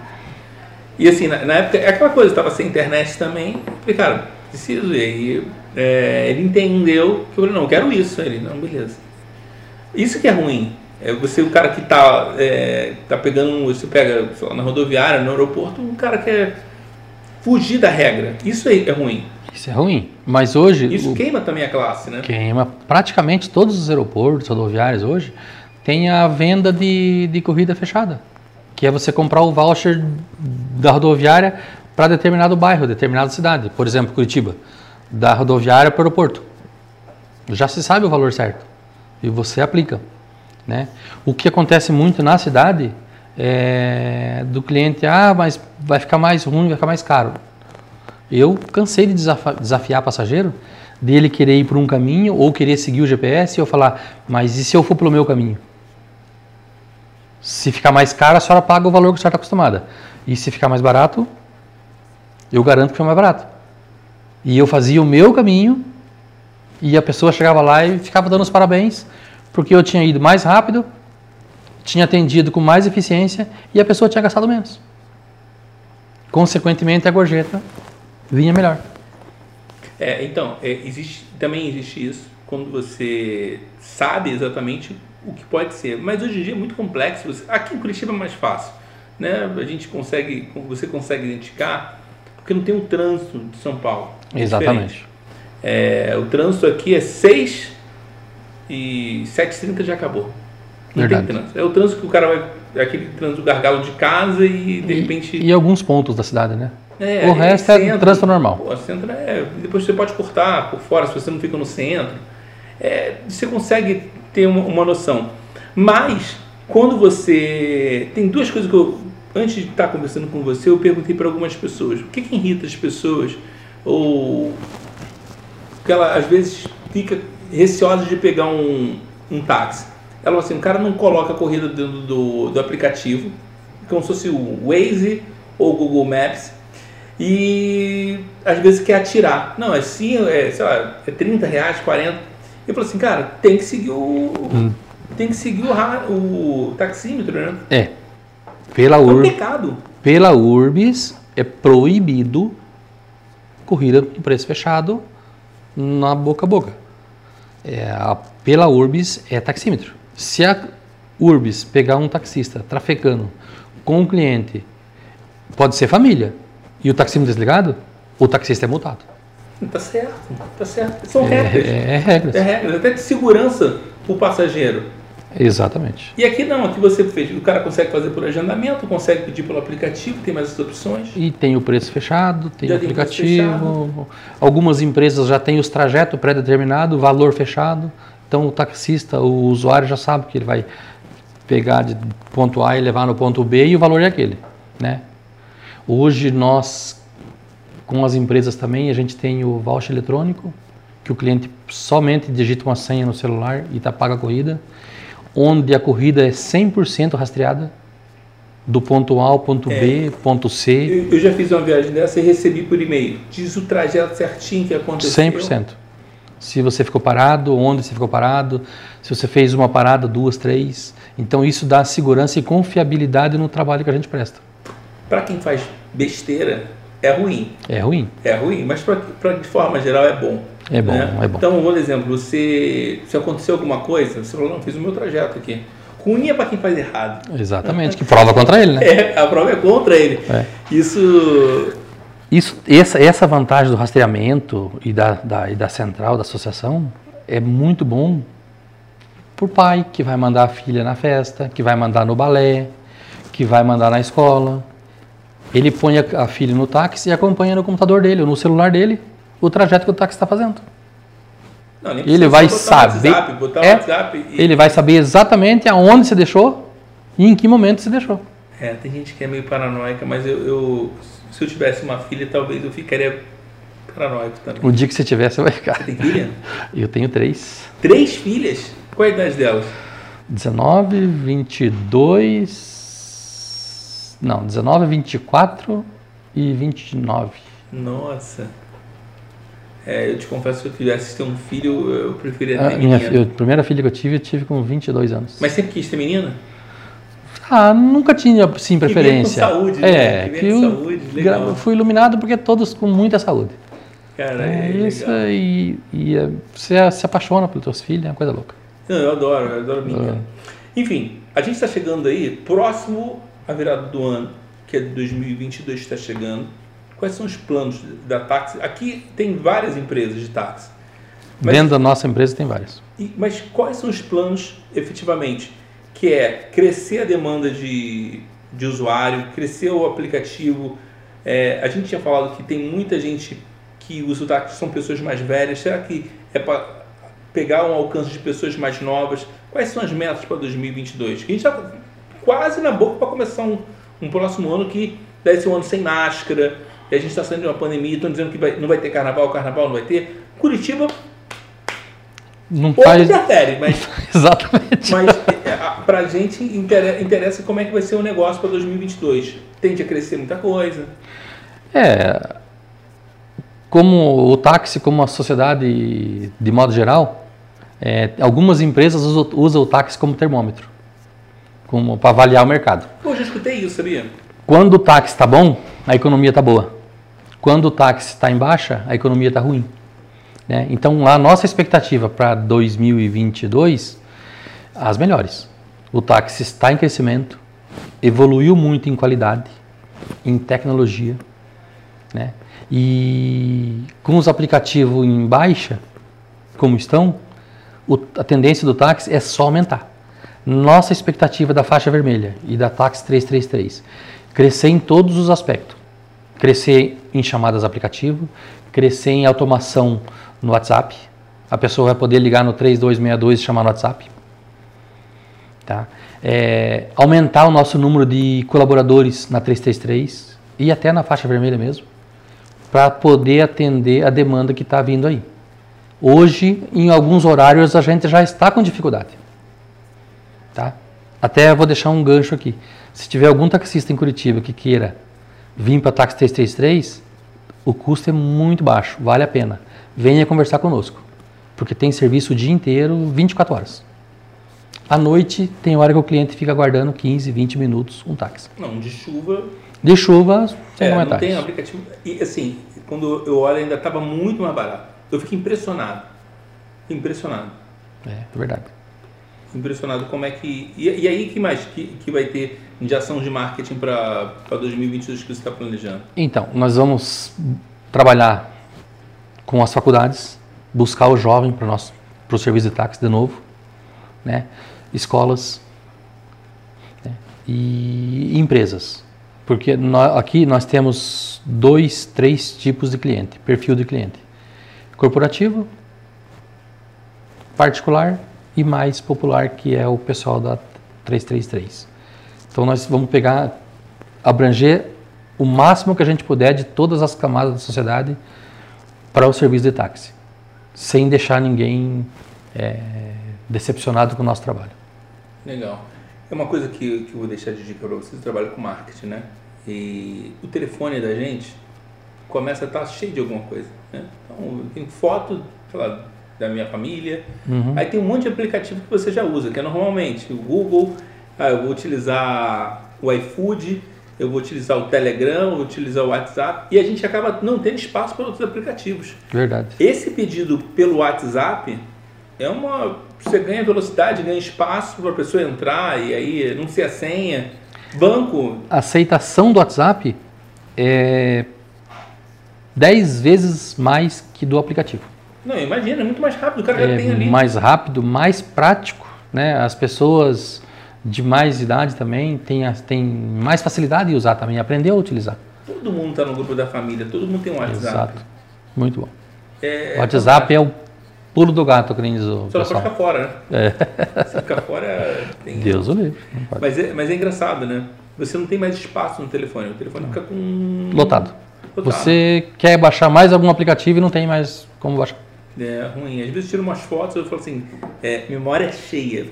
E assim, na, na época, é aquela coisa, estava sem internet também. Eu falei, cara, preciso. E aí é, ele entendeu que eu falei, não, eu quero isso. Ele, não, beleza. Isso que é ruim. É você, o cara que tá, é, tá pegando, você pega lá, na rodoviária, no aeroporto, o cara quer fugir da regra. Isso aí é ruim. Isso é ruim. Mas hoje, Isso o- queima também a classe, né? queima praticamente todos os aeroportos, rodoviários hoje, tem a venda de, de corrida fechada. Que é você comprar o voucher da rodoviária para determinado bairro, determinada cidade. Por exemplo, Curitiba, da rodoviária para o aeroporto. Já se sabe o valor certo e você aplica. Né? O que acontece muito na cidade é do cliente, ah, mas vai ficar mais ruim, vai ficar mais caro. Eu cansei de desafiar passageiro, dele querer ir por um caminho ou querer seguir o GPS e eu falar, mas e se eu for pelo meu caminho? Se ficar mais caro, a senhora paga o valor que a senhora está acostumada. E se ficar mais barato, eu garanto que foi mais barato. E eu fazia o meu caminho e a pessoa chegava lá e ficava dando os parabéns porque eu tinha ido mais rápido, tinha atendido com mais eficiência e a pessoa tinha gastado menos. Consequentemente, a gorjeta vinha melhor. É, então, é, existe, também existe isso quando você sabe exatamente o que pode ser. Mas hoje em dia é muito complexo. Você, aqui em Curitiba é mais fácil. Né? A gente consegue, você consegue identificar, porque não tem um trânsito de São Paulo. É Exatamente. É, o trânsito aqui é 6 e 7h30 já acabou. Não Verdade. tem trânsito. É o trânsito que o cara vai. É aquele trânsito gargalo de casa e de e, repente. E alguns pontos da cidade, né? É, o resto é, trânsito normal. Pô, centro é. Depois você pode cortar por fora se você não fica no centro. É, você consegue ter uma, uma noção. Mas, quando você. Tem duas coisas que eu. Antes de estar conversando com você, eu perguntei para algumas pessoas: o que, que irrita as pessoas? Ou. que ela às vezes fica receosa de pegar um, um táxi. Ela falou assim: o cara não coloca a corrida dentro do, do aplicativo, como se fosse o Waze ou o Google Maps, e às vezes quer atirar. Não, é sim, é, sei lá, é 30 reais, 40. Eu falou assim, cara, tem que seguir o. Hum. Tem que seguir o, o taxímetro, né? É. Pela. É um pecado. Pela Urbis é proibido corrida em preço fechado na boca a boca é, a, pela Urbis é taxímetro. Se a Urbis pegar um taxista trafegando com um cliente, pode ser família, e o taxímetro desligado, o taxista é multado. Tá certo, tá certo. São é, regras. É, é regras. É regras, até de segurança para o passageiro. Exatamente. E aqui não, aqui você fez, o cara consegue fazer por agendamento, consegue pedir pelo aplicativo, tem mais as opções. E tem o preço fechado, tem já o aplicativo. Algumas empresas já têm os trajetos pré-determinados, valor fechado. Então o taxista, o usuário já sabe que ele vai pegar de ponto A e levar no ponto B e o valor é aquele, né? Hoje nós com as empresas também a gente tem o voucher eletrônico que o cliente somente digita uma senha no celular e tá paga a corrida onde a corrida é 100% rastreada, do ponto A ao ponto é, B, ponto C. Eu, eu, já fiz uma viagem dessa e recebi por e-mail. Diz o trajeto certinho que aconteceu. 100%. Se você ficou parado, onde você ficou parado, se você fez uma parada, duas, três. Então isso dá segurança e confiabilidade no trabalho que a gente presta. Para quem faz besteira, é ruim. É ruim. É ruim, mas pra, pra, de forma geral é bom. É bom, né? é bom. Então, por exemplo, você, se aconteceu alguma coisa, você falou, não, fiz o meu trajeto aqui. Ruim é para quem faz errado. Exatamente, que prova contra ele, né? É, a prova é contra ele. É. Isso... Isso, essa, essa vantagem do rastreamento e da, da, e da central, da associação, é muito bom para o pai que vai mandar a filha na festa, que vai mandar no balé, que vai mandar na escola. Ele põe a, filha no táxi e acompanha no computador dele ou no celular dele o trajeto que o táxi está fazendo. Não, ele vai saber. WhatsApp, é, WhatsApp e... Ele vai saber exatamente aonde você deixou e em que momento você deixou. É, tem gente que é meio paranoica, mas eu, eu se eu tivesse uma filha, talvez eu ficaria paranoico também. O dia que você tiver, você vai ficar. Você tem filha? Eu tenho três. Três filhas? Qual a idade delas? 19, 22. Não, 19, 24 e 29. Nossa. É, eu te confesso que se eu tivesse ter um filho, eu preferia ter minha, menina. Eu, a primeira filha que eu tive, eu tive com 22 anos. Mas sempre quis ter menina? Ah, nunca tinha, sim, preferência. Que com saúde, né? É, que, que eu saúde, legal. fui iluminado porque todos com muita saúde. Cara, é, é isso e, e é, você se apaixona pelos seus filhos, é uma coisa louca. Não, eu adoro, eu adoro menina. É. Enfim, a gente está chegando aí, próximo à virada do ano, que é 2022 está chegando. Quais são os planos da táxi? Aqui tem várias empresas de táxi. Mas, Dentro da nossa empresa tem várias. Mas quais são os planos efetivamente? Que é crescer a demanda de, de usuário, crescer o aplicativo, É, a gente tinha falado que tem muita gente que usa o táxi, são pessoas mais velhas. Será que é para pegar um alcance de pessoas mais novas? Quais são as metas para 2022? Que a gente está quase na boca para começar um, um próximo ano que deve ser um ano sem máscara, e a gente está saindo de uma pandemia, estão dizendo que vai, não vai ter carnaval, carnaval não vai ter. Curitiba Não pouco faz. interfere, mas, Exatamente. mas é, a- pra gente intere- interessa como é que vai ser o negócio para 2022. Tende a crescer muita coisa. É. Como o táxi, como a sociedade de modo geral, é, algumas empresas usam, usam o táxi como termômetro, como para avaliar o mercado. Pô, já escutei isso, sabia? Quando o táxi está bom, a economia está boa. Quando o táxi está em baixa, a economia está ruim. né? Então, a nossa expectativa para 2022, as melhores. O táxi está em crescimento, evoluiu muito em qualidade, em tecnologia, né? E com os aplicativos em baixa, como estão, o- a tendência do táxi é só aumentar. Nossa expectativa da faixa vermelha e da táxi 333, crescer em todos os aspectos. Crescer em chamadas aplicativo, crescer em automação no WhatsApp. A pessoa vai poder ligar no 3262 e chamar no WhatsApp. Tá? É, aumentar o nosso número de colaboradores na 333 e até na faixa vermelha mesmo, para poder atender a demanda que está vindo aí. Hoje, em alguns horários, a gente já está com dificuldade. Até vou deixar um gancho aqui. Se tiver algum taxista em Curitiba que queira vir para táxi 333, o custo é muito baixo, vale a pena. Venha conversar conosco, porque tem serviço o dia inteiro, 24 horas. À noite, tem hora que o cliente fica aguardando 15, 20 minutos um táxi. Não, de chuva. De chuva, sem É, não comentários. tem aplicativo. E assim, quando eu olho, ainda estava muito mais barato. Eu fico impressionado. Impressionado. É, é verdade. Impressionado como é que. E, e aí, que mais que, que vai ter de ação de marketing para 2022 que você está planejando? Então, nós vamos trabalhar com as faculdades, buscar o jovem para nós, o serviço de táxi de novo, né? Escolas né? e empresas, porque nó- aqui nós temos dois, três tipos de cliente, perfil de cliente: corporativo, particular e mais popular, que é o pessoal da 333. Então nós vamos pegar, abranger o máximo que a gente puder de todas as camadas da sociedade para o serviço de táxi, sem deixar ninguém é, decepcionado com o nosso trabalho. Legal. É uma coisa que, que eu vou deixar de dica para vocês, eu trabalho com marketing, né? E o telefone da gente começa a estar cheio de alguma coisa, né? Então, tem foto, sei lá, da minha família, aí tem um monte de aplicativo que você já usa, que é normalmente o Google, ah, eu vou utilizar o iFood, eu vou utilizar o Telegram, eu vou utilizar o WhatsApp, e a gente acaba não tendo espaço para outros aplicativos. Verdade. Esse pedido pelo WhatsApp é uma. Você ganha velocidade, ganha espaço para a pessoa entrar e aí não ser a senha. Banco, A aceitação do WhatsApp é 10 vezes mais que do aplicativo. Não, imagina, é muito mais rápido, o cara já tem É ali. mais rápido, mais prático, né? As pessoas de mais idade também têm, têm mais facilidade de usar também, aprender a utilizar. Todo mundo está no grupo da família, todo mundo tem um WhatsApp. Exato. Muito bom. É, o WhatsApp é o pulo do gato, que nem diz o Só não pode pessoal. ficar fora, né? É. Se ficar fora, tem. Deus o livre. não. Mas é, mas é engraçado, né? Você não tem mais espaço no telefone, o telefone fica com. Lotado. Lotado. Você quer baixar mais algum aplicativo e não tem mais como baixar. É ruim. Às vezes eu tiro umas fotos e eu falo assim, é, memória cheia.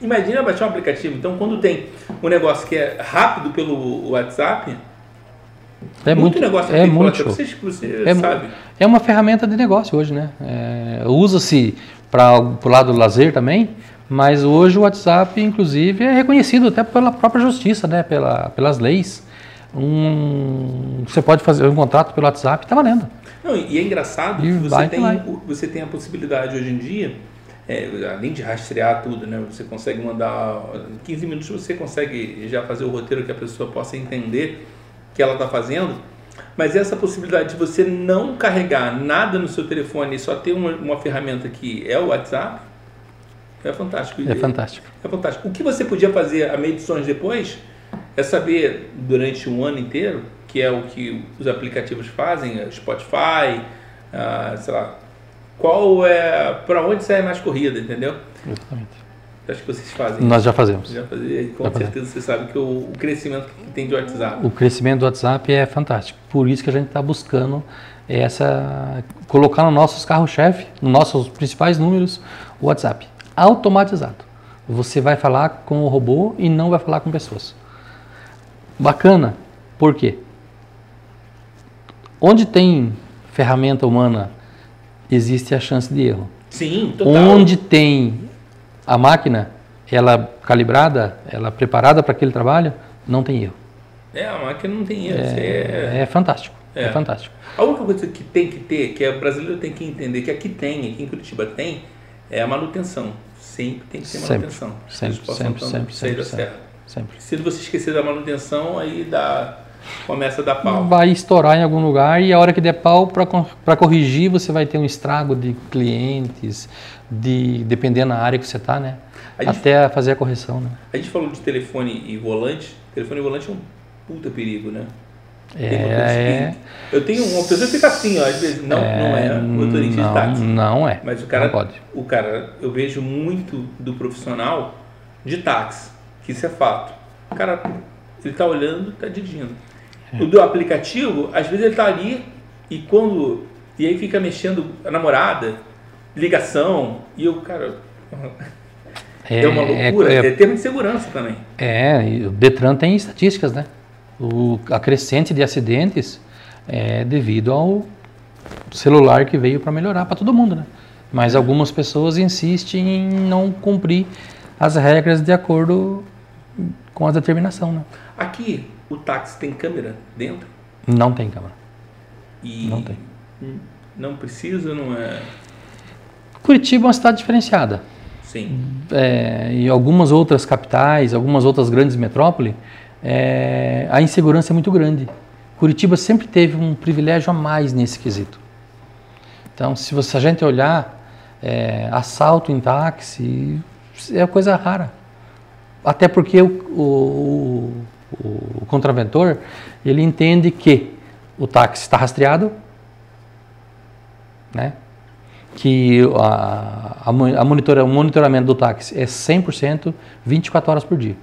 Imagina baixar um aplicativo. Então, quando tem um negócio que é rápido pelo WhatsApp, É muito, negócio é muito. Você, É, sabe. é uma ferramenta de negócio hoje, né? É, Usa-se para o lado do lazer também, mas hoje o WhatsApp, inclusive, é reconhecido até pela própria justiça, né? Pela, pelas leis. Um, você pode fazer um contrato pelo WhatsApp, está valendo. Não, e é engraçado E que você tem, vai. você tem a possibilidade hoje em dia, é, além de rastrear tudo, né? Você consegue mandar. Em 15 minutos você consegue já fazer o roteiro que a pessoa possa entender que ela está fazendo. Mas essa possibilidade de você não carregar nada no seu telefone e só ter uma, uma ferramenta que é o WhatsApp é fantástico. É fantástico. É fantástico. O que você podia fazer a medições depois é saber durante um ano inteiro que é o que os aplicativos fazem, Spotify, ah, sei lá, qual é, para onde sai mais corrida, entendeu? Exatamente. Acho que vocês fazem. Nós já fazemos. Já fazia, com Já certeza fazemos. você sabe que o, o crescimento que tem de WhatsApp. O crescimento do WhatsApp é fantástico. Por isso que a gente está buscando essa colocar nos nossos carros-chefe, nos nossos principais números, o WhatsApp automatizado. Você vai falar com o robô e não vai falar com pessoas. Bacana. Por quê? Onde tem ferramenta humana, existe a chance de erro. Sim, total. Onde tem a máquina, ela calibrada, ela preparada para aquele trabalho, não tem erro. É, a máquina não tem erro. isso É... É fantástico. É, É. fantástico. A única coisa que tem que ter, que o brasileiro tem que entender, que aqui tem, aqui em Curitiba tem, é a manutenção. Sempre tem que ter Sempre, manutenção. sempre, sempre, sempre, da sempre, serra. Sempre. Se você esquecer da manutenção, aí dá, começa a dar pau. Vai estourar em algum lugar e a hora que der pau para corrigir, você vai ter um estrago de clientes, de dependendo da área que você está, né? A gente- Até fazer a correção, né? A gente falou de telefone e volante. Telefone e volante é um puta perigo, né? É, que- Eu tenho uma pessoa que fica assim, ó, às vezes. Não, não é motorista não, de táxi. Não é. Mas o cara, pode. o cara, eu vejo muito do profissional de táxi, que isso é fato. O cara, ele tá olhando, tá dirigindo. É. O do aplicativo, às vezes ele tá ali e quando e aí fica mexendo a namorada, ligação e o cara é, uma loucura. É, é, termo de segurança também. É, o Detran tem estatísticas, né? O, a crescente de acidentes é devido ao celular que veio para melhorar para todo mundo, né? Mas algumas pessoas insistem em não cumprir as regras de acordo com a determinação, né? Aqui o táxi tem câmera dentro Não tem câmera. e Não tem. não precisa, não é. Curitiba é uma cidade diferenciada. Sim. é, e algumas outras capitais, algumas outras grandes metrópoles, é, a insegurança é muito grande. Curitiba sempre teve um privilégio a mais nesse quesito. Então, se, você, a gente olhar, é, assalto em táxi é coisa rara. Até porque o, o, o, contraventor, ele entende que o táxi está rastreado, né? que a, a, mo- a monitora, o monitoramento do táxi é 100% 24 horas por dia.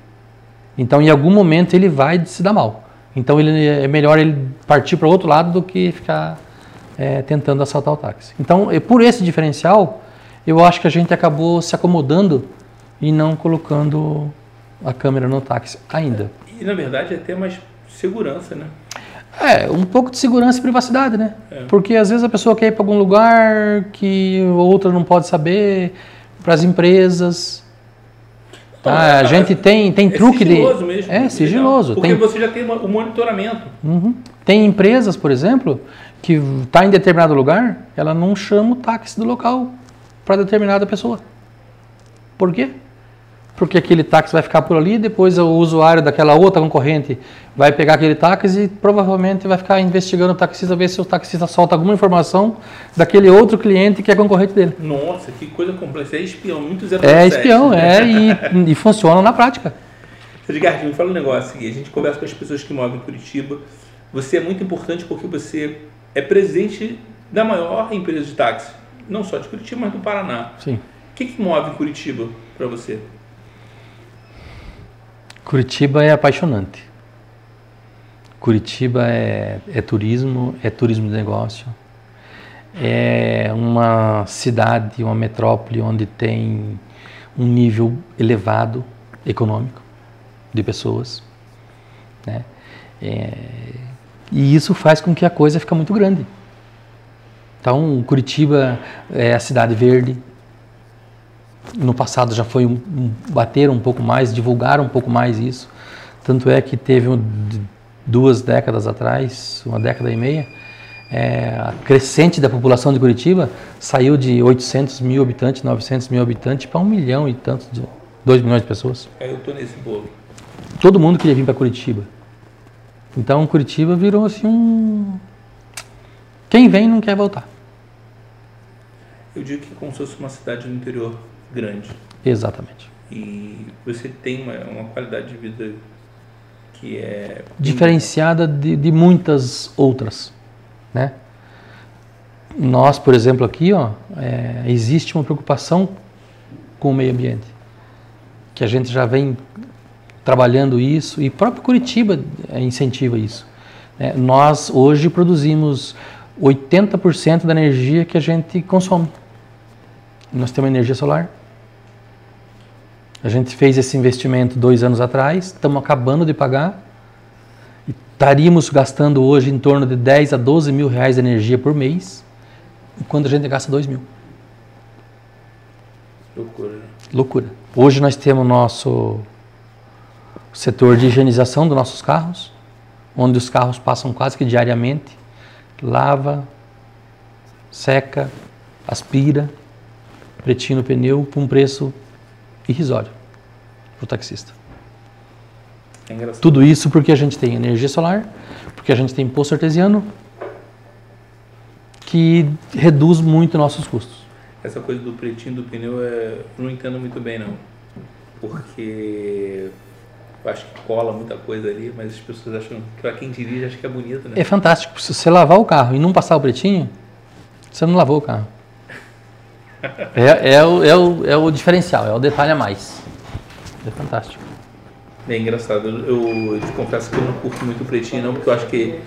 Então, em algum momento, ele vai se dar mal. Então, ele, é melhor ele partir para o outro lado do que ficar é, tentando assaltar o táxi. Então, por esse diferencial, eu acho que a gente acabou se acomodando e não colocando a câmera no táxi ainda. E na verdade é até mais segurança, né? É, um pouco de segurança e privacidade, né? É. Porque às vezes a pessoa quer ir para algum lugar que outra não pode saber, para as empresas. Ah, é- a gente tem, tem é truque de. sigiloso mesmo. É, sigiloso. Porque Tem, você já tem o monitoramento. Uhum. tem empresas, por exemplo, que está em determinado lugar, ela não chama o táxi do local para determinada pessoa. Por quê? Porque aquele táxi vai ficar por ali, depois o usuário daquela outra concorrente vai pegar aquele táxi e provavelmente vai ficar investigando o taxista, ver se o taxista solta alguma informação daquele outro cliente que é concorrente dele. Nossa, que coisa complexa. É espião, muito zero É espião, é, e, e funciona na prática. Edgar, me fala um negócio aqui. A gente conversa com as pessoas que moram em Curitiba. Você é muito importante porque você é presidente da maior empresa de táxi. Não só de Curitiba, mas do Paraná. Sim. O que, que move Curitiba para você? Curitiba é apaixonante. Curitiba é, é turismo, é turismo de negócio. É uma cidade, uma metrópole onde tem um nível elevado econômico de pessoas. Né? É, e isso faz com que a coisa fique muito grande. Então, Curitiba é a cidade verde, no passado já foi um, um, bater um pouco mais, divulgar um pouco mais isso. Tanto é que teve um, duas décadas atrás, uma década e meia, é, a crescente da população de Curitiba saiu de 800 mil habitantes, 900 mil habitantes para um milhão e tantos, de 2 milhões de pessoas. Aí eu tô nesse bolo. Todo mundo queria vir para Curitiba. Então Curitiba virou assim um. Quem vem não quer voltar. Eu digo que é como se fosse uma cidade no interior grande. Exatamente. E você tem uma, uma qualidade de vida que é diferenciada de, de muitas outras, né? Nós, por exemplo, aqui, ó, é, existe uma preocupação com o meio ambiente, que a gente já vem trabalhando isso e próprio Curitiba é, incentiva isso. Né? Nós hoje produzimos 80% da energia que a gente consome. Nós temos energia solar. A gente fez esse investimento dois anos atrás, estamos acabando de pagar. E estaríamos gastando hoje em torno de 10 a 12 mil reais de energia por mês, quando a gente gasta 2 mil. Loucura. Loucura. Hoje nós temos nosso setor de higienização dos nossos carros, onde os carros passam quase que diariamente, lava, seca, aspira, pretinho no pneu por um preço irrisório para o taxista. É. Tudo isso porque a gente tem energia solar, porque a gente tem poço artesiano, que reduz muito nossos custos. Essa coisa do pretinho do pneu é, eu não entendo muito bem não. Porque eu acho que cola muita coisa ali, mas as pessoas acham que para quem dirige acho que é bonito, né? É fantástico. Se você lavar o carro e não passar o pretinho, você não lavou o carro. É, é, o, é, o, é o diferencial, é o detalhe a mais. É fantástico. É engraçado. Eu, eu te confesso que eu não curto muito o pretinho não, porque eu acho que,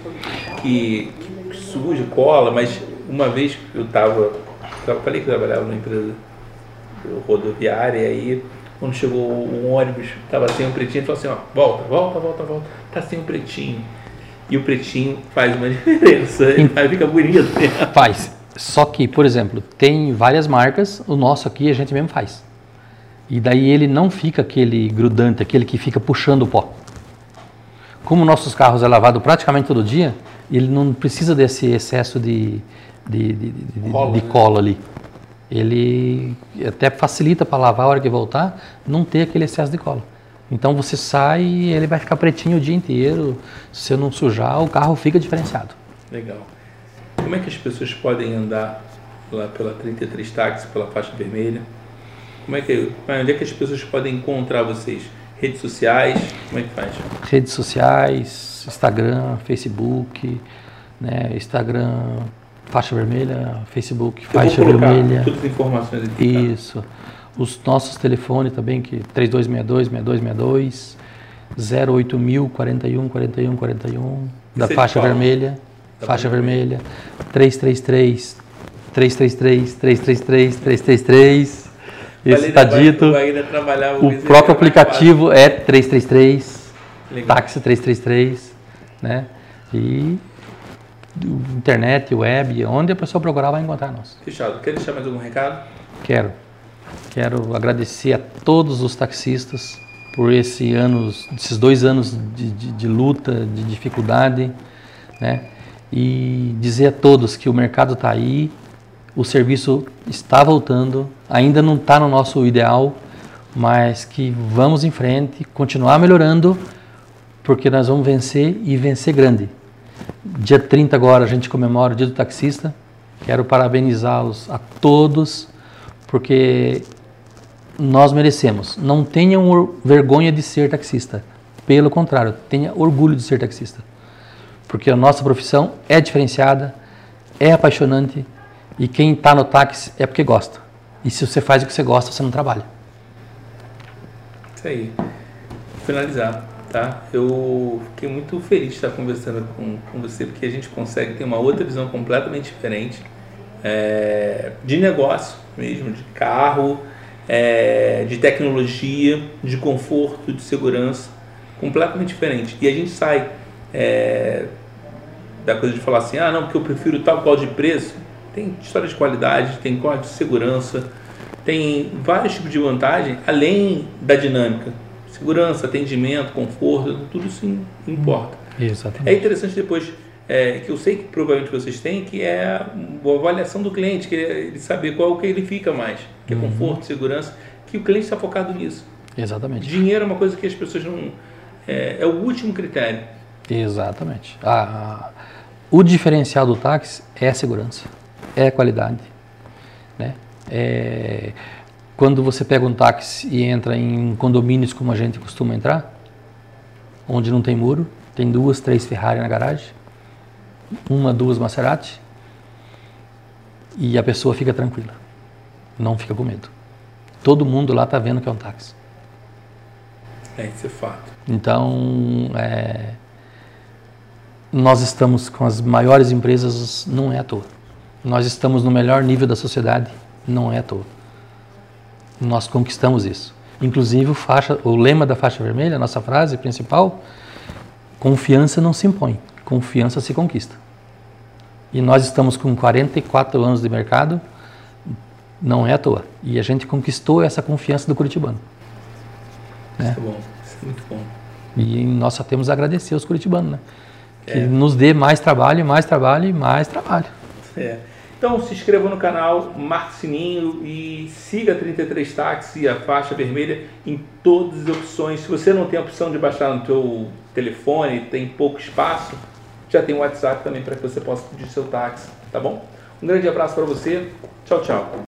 que, que suja, cola, mas uma vez eu tava. Eu falei que eu trabalhava numa empresa rodoviária e aí quando chegou o ônibus, tava sem o pretinho, falou assim, ó, volta, volta, volta, volta, tá sem o pretinho. E o pretinho faz uma diferença, aí fica bonito. Faz. Só que, por exemplo, tem várias marcas, o nosso aqui a gente mesmo faz. E daí ele não fica aquele grudante, aquele que fica puxando o pó. Como nossos carros é lavado praticamente todo dia, ele não precisa desse excesso de, de, de, de- Cola, de né? cola ali. Ele até facilita para lavar a hora que voltar, não ter aquele excesso de cola. Então você sai e ele vai ficar pretinho o dia inteiro. Se você não sujar, o carro fica diferenciado. Legal. Como é que as pessoas podem andar lá pela 33 táxi, pela faixa vermelha? Como é que, onde é que as pessoas podem encontrar vocês? Redes sociais? Como é que faz? redes sociais, Instagram, Facebook, né? Instagram faixa vermelha, Facebook faixa vermelha. todas as informações aqui. tá? Isso. Os nossos telefones também, que 3262 6262 08000 41 41 41 da é faixa vermelha, faixa faixa vermelha 333 333 333 333 Esse Falei está dito. O próprio aplicativo é 333 fácil. Legal. táxi 333, né? E internet, web, onde a pessoa procurar vai encontrar nós. Fechado. Quer deixar mais algum recado? Quero, quero agradecer a todos os taxistas por esse anos, esses dois anos de, de- de luta, de dificuldade, né? E dizer a todos que o mercado está aí, o serviço está voltando, ainda não está no nosso ideal, mas que vamos em frente, continuar melhorando, porque nós vamos vencer e vencer grande. Dia 30 agora a gente comemora o Dia do Taxista. Quero parabenizá-los a todos, porque nós merecemos. Não tenham vergonha de ser taxista. Pelo contrário, tenha orgulho de ser taxista. Porque a nossa profissão é diferenciada, é apaixonante e quem está no táxi é porque gosta. E se você faz o que você gosta, você não trabalha. Isso aí. Vou finalizar, tá? Eu fiquei muito feliz de estar conversando com, com você, porque a gente consegue ter uma outra visão completamente diferente é, de negócio mesmo, de carro, é, de tecnologia, de conforto, de segurança, completamente diferente. E a gente sai é, da coisa de falar assim, ah não, porque eu prefiro tal qual de preço. Tem história de qualidade, tem código de segurança, tem vários tipos de vantagem, além da dinâmica. Segurança, atendimento, conforto, tudo isso im- importa. É Exatamente. interessante depois, é, que eu sei que provavelmente vocês têm, que é a avaliação do cliente, que é ele saber qual que ele fica mais, que é conforto, segurança, que o cliente está focado nisso. Exatamente. Dinheiro é uma coisa que as pessoas não... É, é o último critério. Exatamente. A- o diferencial do táxi é a segurança, é a qualidade. Né? É, quando você pega um táxi e entra em condomínios como a gente costuma entrar, onde não tem muro, tem duas, três Ferrari na garagem, uma, duas Maserati, e a pessoa fica tranquila, não fica com medo. Todo mundo lá está vendo que é um táxi. É, isso é fato. Então, é, nós estamos com as maiores empresas, não é à toa. Nós estamos no melhor nível da sociedade, não é à toa. Nós conquistamos isso. Inclusive, o, faixa, o lema da faixa vermelha, a nossa frase principal, confiança não se impõe, confiança se conquista. E nós estamos com 44 anos de mercado, não é à toa. E a gente conquistou essa confiança do curitibano. Né? Isso é bom, isso é muito bom. E nós só temos a agradecer aos curitibanos, né? Que é. nos dê mais trabalho, mais trabalho e mais trabalho. É. Então se inscreva no canal, marque o sininho e siga 33 Táxi, a faixa vermelha, em todas as opções. Se você não tem a opção de baixar no teu telefone, tem pouco espaço, já tem o WhatsApp também para que você possa pedir seu táxi, tá bom? Um grande abraço para você, tchau, tchau.